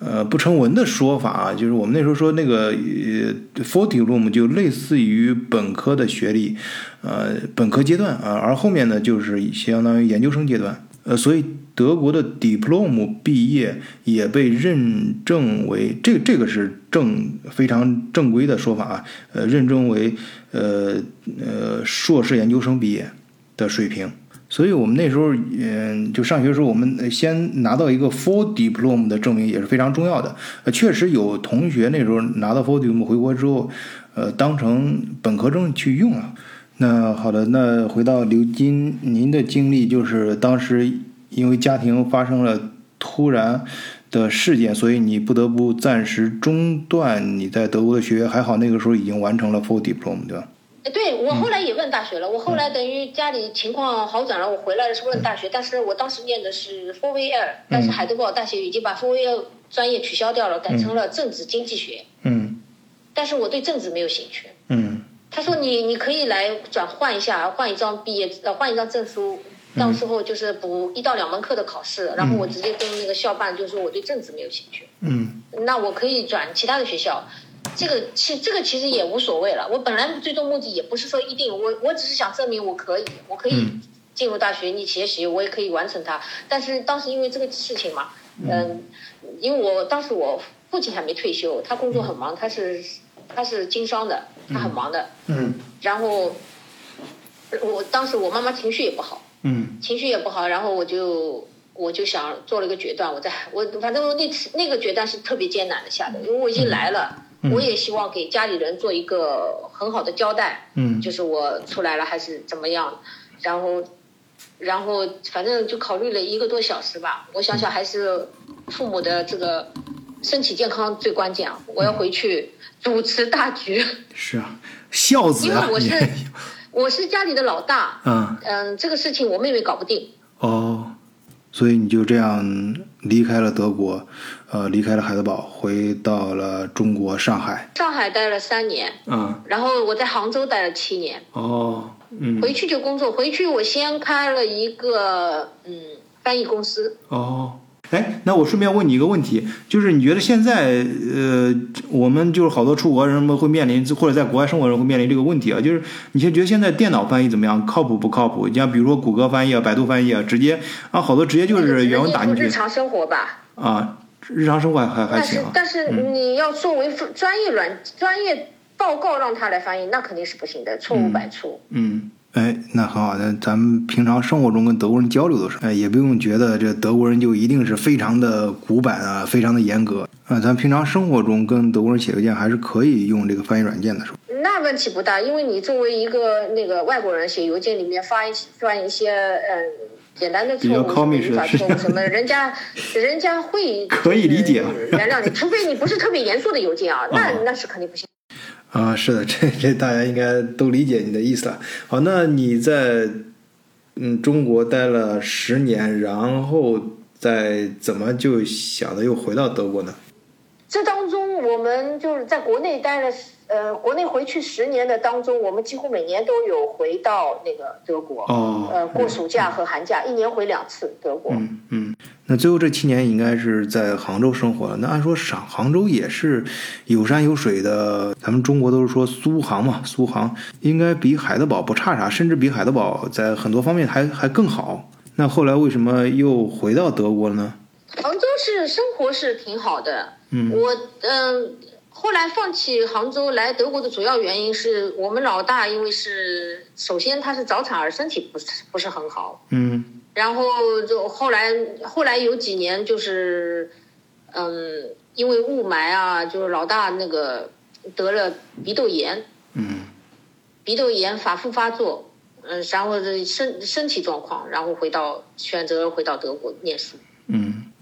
A: 呃，不成文的说法啊，就是我们那时候说那个呃 f o r t y room 就类似于本科的学历，呃，本科阶段啊，而后面呢就是相当于研究生阶段，呃，所以德国的 diploma 毕业也被认证为这这个是正非常正规的说法啊，呃，认证为呃呃硕士研究生毕业的水平。所以我们那时候，嗯，就上学时候，我们先拿到一个 full diploma 的证明也是非常重要的。呃，确实有同学那时候拿到 full diploma 回国之后，呃，当成本科证去用了。那好的，那回到刘金，您的经历就是当时因为家庭发生了突然的事件，所以你不得不暂时中断你在德国的学业。还好那个时候已经完成了 full diploma，对吧？
C: 哎，对我后来也问大学了，我后来等于家里情况好转了，我回来的时候问大学，但是我当时念的是 four year，但是海德堡大学已经把 four year 专业取消掉了，改成了政治经济学。
A: 嗯。
C: 但是我对政治没有兴趣。
A: 嗯。
C: 他说你你可以来转换一下，换一张毕业呃换一张证书，到时候就是补一到两门课的考试，然后我直接跟那个校办就说我对政治没有兴趣，
A: 嗯。
C: 那我可以转其他的学校。这个其这个其实也无所谓了，我本来最终目的也不是说一定，我我只是想证明我可以，我可以
A: 嗯。
C: 进入大学，你学习我也可以完成它。但是当时因为这个事情嘛，嗯，因为我当时我父亲还没退休，他工作很忙，他是他是经商的，他很忙的，
A: 嗯。
C: 然后我当时我妈妈情绪也不好，
A: 嗯。
C: 情绪也不好，然后我就我就想做了一个决断，我在我反正我那次那个决断是特别艰难的下的，因为我已经来了，我也希望给家里人做一个很好的交代，
A: 嗯。
C: 就是我出来了还是怎么样，然后然后反正就考虑了一个多小时吧，我想想还是父母的这个身体健康最关键啊，我要回去主持大局。
A: 是啊，孝子啊
C: 因为，我是我是家里的老大，
A: 嗯。
C: 嗯，这个事情我妹妹搞不定，
A: 哦，所以你就这样离开了德国，呃，离开了海德堡，回到了中国上海。
C: 上海待了三年，
A: 嗯
C: 然后我在杭州待了七年，
A: 哦嗯
C: 回去就工作，回去我先开了一个嗯翻译公司，
A: 哦。哎，那我顺便问你一个问题，就是你觉得现在，呃，我们就是好多出国人们会面临，或者在国外生活的人会面临这个问题啊，就是你现觉得现在电脑翻译怎么样，靠谱不靠谱？你像比如说谷歌翻译啊、百度翻译啊，直接啊，好多直接就是原文打进去
C: 日常生活吧。
A: 啊，日常生活还还还
C: 但
A: 行啊。
C: 是但是你要作为专业软专业报告让他来翻译，那肯定是不行的，错误百出。
A: 嗯，哎，那很好。那咱们平常生活中跟德国人交流的时候，哎，也不用觉得这德国人就一定是非常的古板啊，非常的严格啊。咱平常生活中跟德国人写邮件，还是可以用这个翻译软件的，是吧？
C: 那问题不大，因为你作为一个那个外国人写邮件里面发一犯一些嗯简单的错
A: 比较
C: 误，什么
A: comic
C: 语法
A: 是
C: 错误什么，人家 人家会
A: 可以理解
C: 就是原谅你，除非你不是特别严肃的邮件啊，那
A: 哦
C: 那是肯定不行。
A: 啊，是的，这这大家应该都理解你的意思了。好，那你在嗯中国待了十年，然后再怎么就想着又回到德国呢？
C: 这当中，我们就是在国内待了，呃，国内回去十年的当中，我们几乎每年都有回到那个德国，
A: 哦
C: 呃，过暑假和寒假，一年回两次德国。
A: 嗯嗯，那最后这七年应该是在杭州生活了。那按说上杭州也是有山有水的，咱们中国都是说苏杭嘛，苏杭应该比海德堡不差啥，甚至比海德堡在很多方面还 还更好。那后来为什么又回到德国了呢？
C: 杭州是生活是挺好的，
A: 嗯。
C: 我嗯、后来放弃杭州来德国的主要原因是我们老大，因为是首先他是早产儿，身体不是不是很好，
A: 嗯。
C: 然后就后来后来有几年就是，嗯，因为雾霾啊，就是老大那个得了鼻窦炎，
A: 嗯。
C: 鼻窦炎反复发作，嗯，然后这身身体状况，然后回到选择回到德国念书。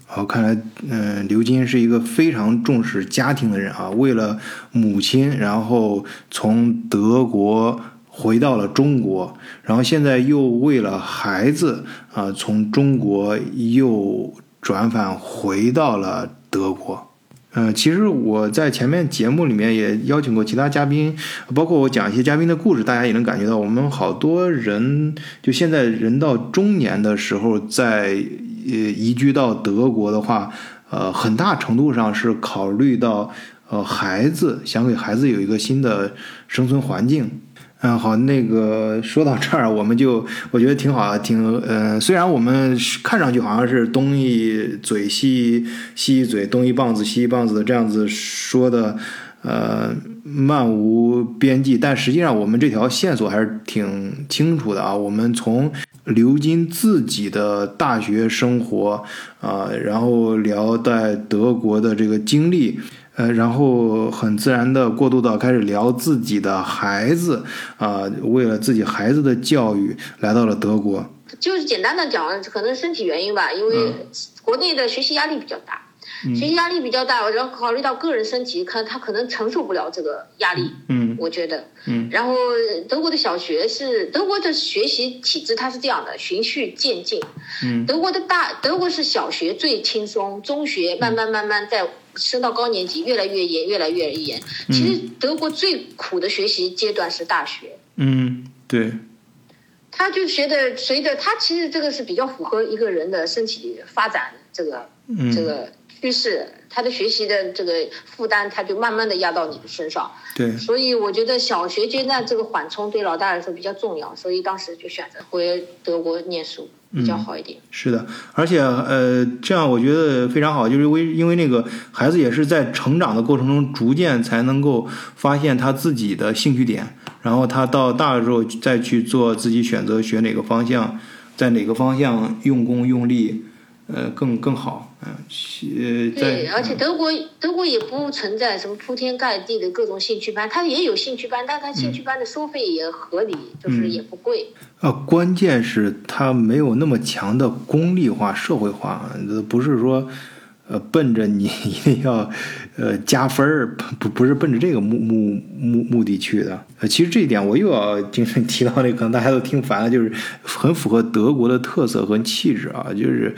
A: 嗯。好，看来，嗯、刘金是一个非常重视家庭的人啊。为了母亲，然后从德国回到了中国，然后现在又为了孩子啊，从中国又转返回到了德国。嗯，其实我在前面节目里面也邀请过其他嘉宾，包括我讲一些嘉宾的故事，大家也能感觉到，我们好多人就现在人到中年的时候，在呃移居到德国的话，呃，很大程度上是考虑到呃孩子，想给孩子有一个新的生存环境。嗯，好，那个说到这儿，我们就我觉得挺好，挺呃，虽然我们看上去好像是东一嘴西一西一嘴，东一棒子西一棒子这样子说的，呃，漫无边际，但实际上我们这条线索还是挺清楚的啊。我们从刘金自己的大学生活啊、然后聊在德国的这个经历。呃，然后很自然的过渡到开始聊自己的孩子啊、为了自己孩子的教育来到了德国
C: 就是简单的讲，可能身体原因吧，因为国内的学习压力比较大，学习压力比较大，然后考虑到个人身体，可他可能承受不了这个压力，
A: 嗯。
C: 我觉得，
A: 嗯。
C: 然后德国的小学是德国的学习体制，它是这样的，循序渐进。
A: 嗯。
C: 德国的大德国是小学最轻松，中学慢慢慢慢在升到高年级越来越严，越来越严。其实德国最苦的学习阶段是大学。
A: 嗯，对，
C: 他就觉得随着他其实这个是比较符合一个人的身体发展这个
A: 嗯。
C: 这个趋势，他的学习的这个负担他就慢慢的压到你的身上。
A: 对，
C: 所以我觉得小学阶段这个缓冲对老大来说比较重要，所以当时就选择回德国念书比较好一点。
A: 是的，而且呃，这样我觉得非常好，就是为因为那个孩子也是在成长的过程中，逐渐才能够发现他自己的兴趣点，然后他到大了之后再去做自己选择学哪个方向，在哪个方向用功用力，呃，更更好，嗯、呃，
C: 对，而且德国德国也不存在什么铺天盖地的各种兴趣班，它也有兴趣班，但它兴趣班的收费也合理，就是也不贵。
A: 呃，关键是它没有那么强的功利化、社会化，呃不是说，呃，奔着你一定要，呃，加分儿，不不是奔着这个目目目目的去的。呃，其实这一点我又要精神提到那个，可能大家都听烦了，就是很符合德国的特色和气质啊，就是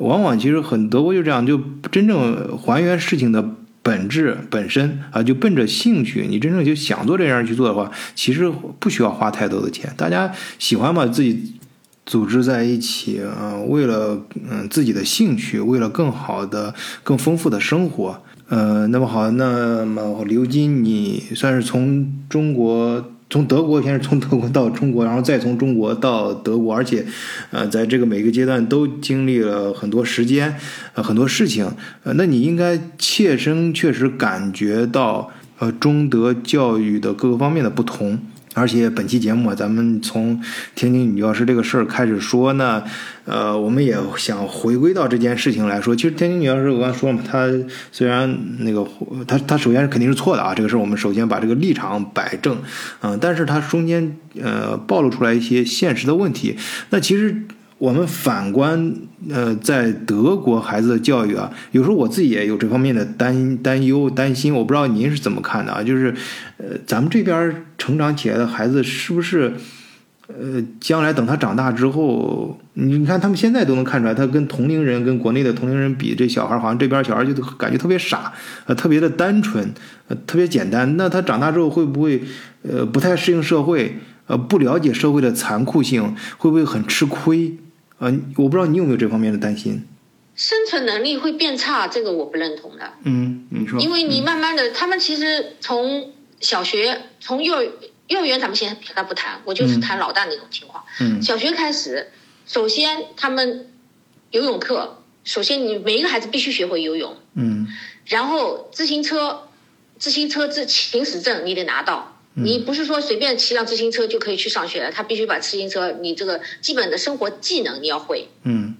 A: 往往其实很德国就这样，就真正还原事情的本质本身啊，就奔着兴趣，你真正就想做这样去做的话，其实不需要花太多的钱。大家喜欢把自己组织在一起啊、为了嗯自己的兴趣，为了更好的、更丰富的生活。呃，那么好，那么刘金，你算是从中国。从德国先是从德国到中国，然后再从中国到德国，而且，呃，在这个每个阶段都经历了很多时间，呃，很多事情，呃，那你应该切身确实感觉到，呃，中德教育的各个方面的不同。而且本期节目啊，咱们从天津女教师这个事儿开始说呢，呃，我们也想回归到这件事情来说。其实天津女教师我刚才说了嘛，她虽然那个她她首先是肯定是错的啊，这个事儿我们首先把这个立场摆正，嗯、但是她中间呃暴露出来一些现实的问题。那其实我们反观，呃，在德国孩子的教育啊，有时候我自己也有这方面的担担忧、担心。我不知道您是怎么看的啊？就是，呃，咱们这边成长起来的孩子是不是，呃，将来等他长大之后，你看他们现在都能看出来，他跟同龄人、跟国内的同龄人比，这小孩好像这边小孩就感觉特别傻，呃，特别的单纯，呃，特别简单。那他长大之后会不会，呃，不太适应社会？呃，不了解社会的残酷性，会不会很吃亏？啊、我不知道你有没有这方面的担心。
C: 生存能力会变差，这个我不认同的，
A: 嗯，你说，
C: 因为你慢慢的，他们其实从小学、从幼儿幼儿园，咱们先撇开不谈，我就是谈老大那种情况。
A: 嗯
C: 小学开始，首先他们游泳课，首先你每一个孩子必须学会游泳，
A: 嗯
C: 然后自行车，自行车自行驶证你得拿到。
A: 嗯
C: 你不是说随便骑辆自行车就可以去上学了，他必须把自行车，你这个基本的生活技能你要会。
A: 嗯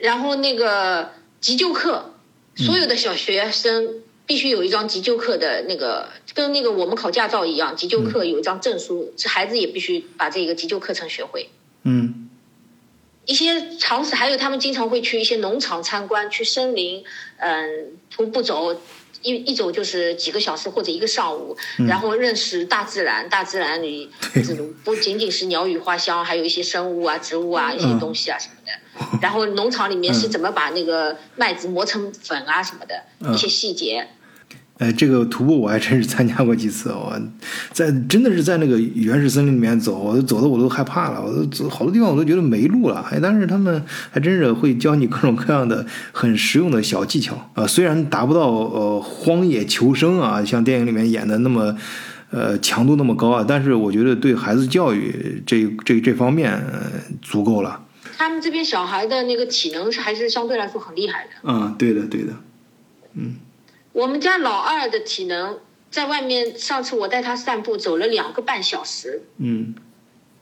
C: 然后那个急救课，所有的小学生必须有一张急救课的那个，跟那个我们考驾照一样，急救课有一张证书，这孩子也必须把这个急救课程学会。
A: 嗯
C: 一些常识，还有他们经常会去一些农场参观，去森林，嗯，徒步走，一一走就是几个小时或者一个上午，然后认识大自然。大自然里这种不仅仅是鸟语花香，还有一些生物啊、植物啊、一些东西啊什么的。然后农场里面是怎么把那个麦子磨成粉啊什么的，一些细节。
A: 哎，这个徒步我还真是参加过几次，我在真的是在那个原始森林里面走，我走的我都害怕了，我都走好多地方我都觉得没路了。哎，但是他们还真是会教你各种各样的很实用的小技巧啊、呃虽然达不到呃荒野求生啊，像电影里面演的那么呃强度那么高啊，但是我觉得对孩子教育这这这方面、呃、足够了。
C: 他们这边小孩的那个体能是还是相对来说很厉害的。
A: 嗯，对的，对的。
C: 我们家老二的体能在外面，上次我带他散步走了两个半小时，
A: 嗯，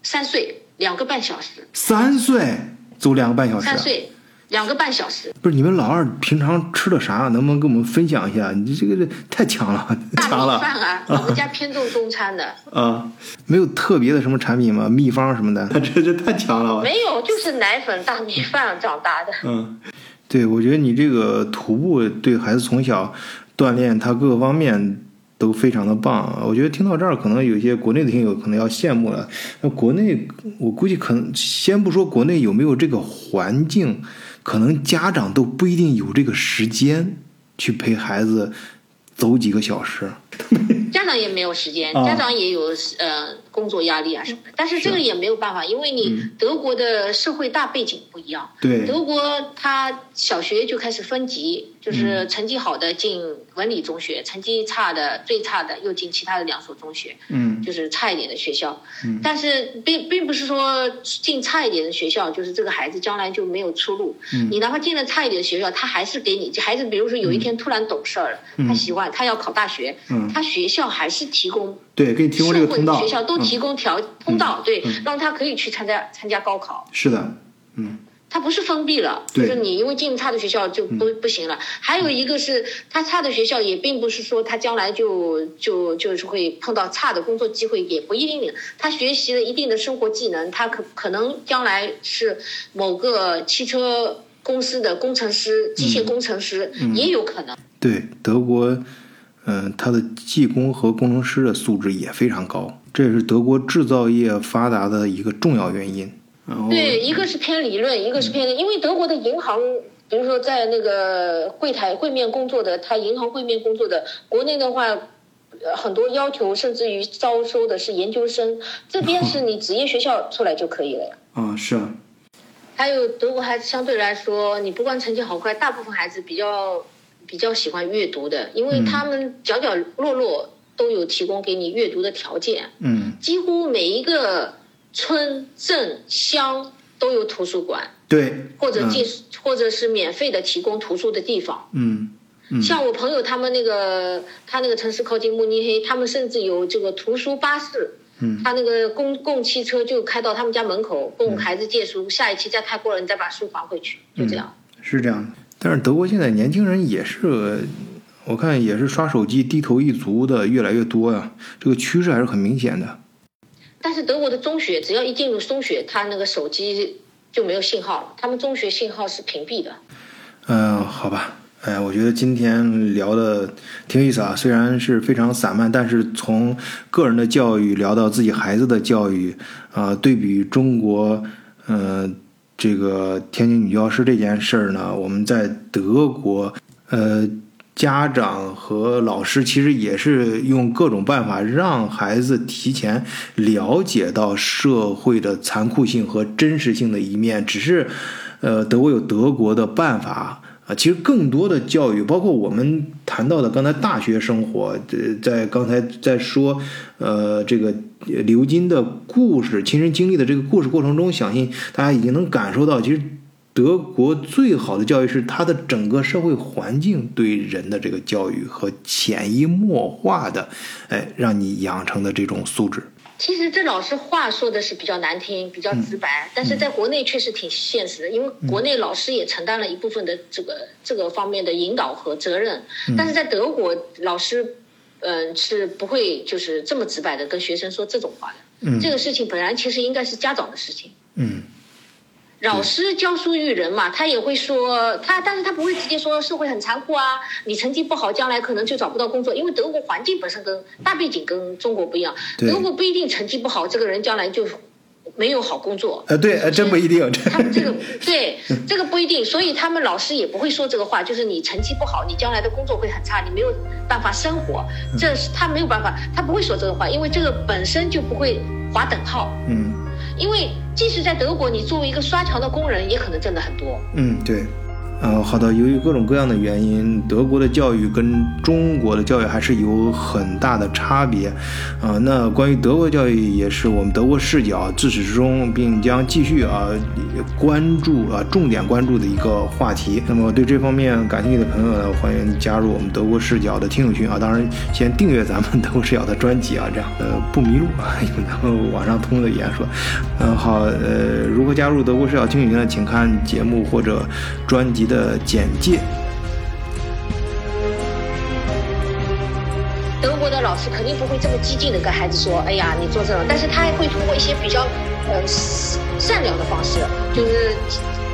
C: 三岁两个半小时，
A: 三岁走两个半小时啊，
C: 三岁，两个半小时。
A: 不是你们老二平常吃的啥？能不能跟我们分享一下？你这个太强了，
C: 大米
A: 强了
C: 饭啊，我们家偏重中餐的，
A: 啊！没有特别的什么产品吗？秘方什么的？这这太强了！
C: 没有，就是奶粉、大米饭长大的。
A: 嗯，对，我觉得你这个徒步对孩子从小锻炼他各个方面都非常的棒。我觉得听到这儿，可能有些国内的听友可能要羡慕了。那国内，我估计可能先不说国内有没有这个环境，可能家长都不一定有这个时间去陪孩子走几个小时。
C: 家长也没有时间，
A: 啊
C: 家长也有呃工作压力啊什么的，但是这个也没有办法，因为你德国的社会大背景不一样。
A: 对，
C: 德国他小学就开始分级，就是成绩好的进文理中学，成绩差的最差的又进其他的两所中学，
A: 嗯。
C: 就是差一点的学校。嗯。但是并并不是说进差一点的学校，就是这个孩子将来就没有出路。嗯。你哪怕进了差一点的学校，他还是给你孩子，比如说有一天突然懂事儿了，他喜欢他要考大学，
A: 嗯。
C: 他学校还是提供
A: 对，给你提供这个通道。
C: 学校都提
A: 嗯
C: 供条、通道，对，让他可以去参加参加高考。
A: 是的，嗯
C: 它不是封闭了，就是你因为进差的学校就不、不行了。还有一个是，他差的学校也并不是说他将来就就就是会碰到差的工作机会，也不一定。他学习了一定的生活技能，他可可能将来是某个汽车公司的工程师、机械工程师，也有可能。
A: 对，德国，嗯、它的技工和工程师的素质也非常高，这也是德国制造业发达的一个重要原因。
C: 对，一个是偏理论，一个是偏，因为德国的银行，比如说在那个柜台柜面工作的，他银行柜面工作的，国内的话。呃很多要求，甚至于招收的是研究生，这边是你职业学校出来就可以了呀。
A: 啊，是啊，
C: 还有德国孩子相对来说，你不管成绩好坏，大部分孩子比较比较喜欢阅读的，因为他们角角落落都有提供给你阅读的条件。
A: 嗯，
C: 几乎每一个村镇乡都有图书馆，
A: 对，
C: 或者进、或者是免费的提供图书的地方。
A: 嗯嗯
C: 像我朋友他们那个，他那个城市靠近慕尼黑，他们甚至有这个图书巴士。
A: 嗯
C: 他那个公共汽车就开到他们家门口，供孩子借书。下一期再开过了，你再把书还回去，就这样。
A: 是这样的。但是德国现在年轻人也是，我看也是刷手机低头一族的越来越多呀、这个趋势还是很明显的。
C: 但是德国的中学，只要一进入中学，他那个手机就没有信号了。他们中学信号是屏蔽的。
A: 嗯、好吧，哎，我觉得今天聊的挺有意思啊，虽然是非常散漫，但是从个人的教育聊到自己孩子的教育，啊、对比中国，呃，这个天津女教师这件事儿呢，我们在德国，呃。家长和老师其实也是用各种办法让孩子提前了解到社会的残酷性和真实性的一面，只是，呃，德国有德国的办法啊。其实更多的教育，包括我们谈到的刚才大学生活，呃，在刚才在说，呃，这个刘金的故事、亲身经历的这个故事过程中，相信大家已经能感受到，其实。德国最好的教育是它的整个社会环境对人的这个教育和潜移默化的，哎，让你养成的这种素质。
C: 其实这老师话说的是比较难听，比较直白，但是在国内确实挺现实的，因为国内老师也承担了一部分的这个这个方面的引导和责任，但是在德国老师，嗯、是不会就是这么直白的跟学生说这种话的。
A: 嗯
C: 这个事情本来其实应该是家长的事情。
A: 嗯
C: 老师教书育人嘛，他也会说他，但是他不会直接说社会很残酷啊，你成绩不好，将来可能就找不到工作，因为德国环境本身跟大背景跟中国不一样，德国不一定成绩不好，这个人将来就没有好工作。
A: 呃，对，呃，真不一定。
C: 他们这个 对这个不一定，所以他们老师也不会说这个话，就是你成绩不好，你将来的工作会很差，你没有办法生活，这是他没有办法，他不会说这个话，因为这个本身就不会划等号。
A: 嗯
C: 因为即使在德国，你作为一个刷墙的工人，也可能挣得很多。
A: 嗯，对，呃，好的，由于各种各样的原因，德国的教育跟中国的教育还是有很大的差别，啊，那关于德国教育也是我们德国视角自始至终，并将继续啊关注啊重点关注的一个话题。那么对这方面感兴趣的朋友呢，欢迎加入我们德国视角的听友群啊，当然先订阅咱们德国视角的专辑啊，这样呃不迷路啊，用咱们网上通的语言说，嗯好，呃如何加入德国视角听友群呢？请看节目或者专辑的。简介。
C: 德国的老师肯定不会这么激进的跟孩子说：“哎呀，你做这种。”但是他还会通过一些比较呃善良的方式，就是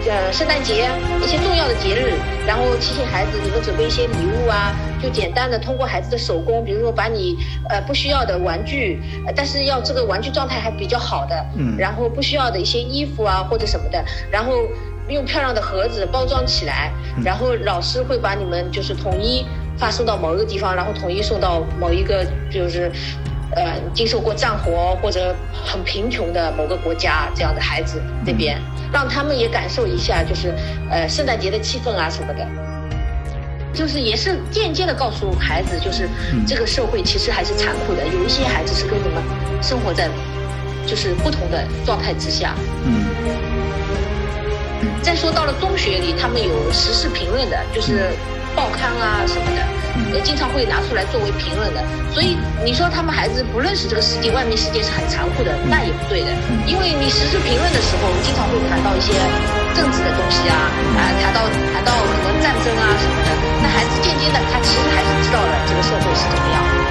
C: 呃圣诞节一些重要的节日，然后提醒孩子你们准备一些礼物啊，就简单的通过孩子的手工，比如说把你呃不需要的玩具，但是要这个玩具状态还比较好的，嗯，然后不需要的一些衣服啊或者什么的，然后。用漂亮的盒子包装起来，然后老师会把你们就是统一发送到某一个地方，然后统一送到某一个就是，呃，经受过战火或者很贫穷的某个国家这样的孩子那边，让他们也感受一下就是呃圣诞节的气氛啊什么的，就是也是间接的告诉孩子，就是这个社会其实还是残酷的，有一些孩子是跟你们生活在就是不同的状态之下。嗯。再说到了中学里，他们有时事评论的，就是报刊啊什么的，也，经常会拿出来作为评论的。所以你说他们孩子不认识这个世界，外面世界是很残酷的，那也不对的。因为你时事评论的时候，经常会谈到一些政治的东西啊，啊，谈到谈到可能战争啊什么的，那孩子渐渐的他其实还是知道了这个社会是怎么样。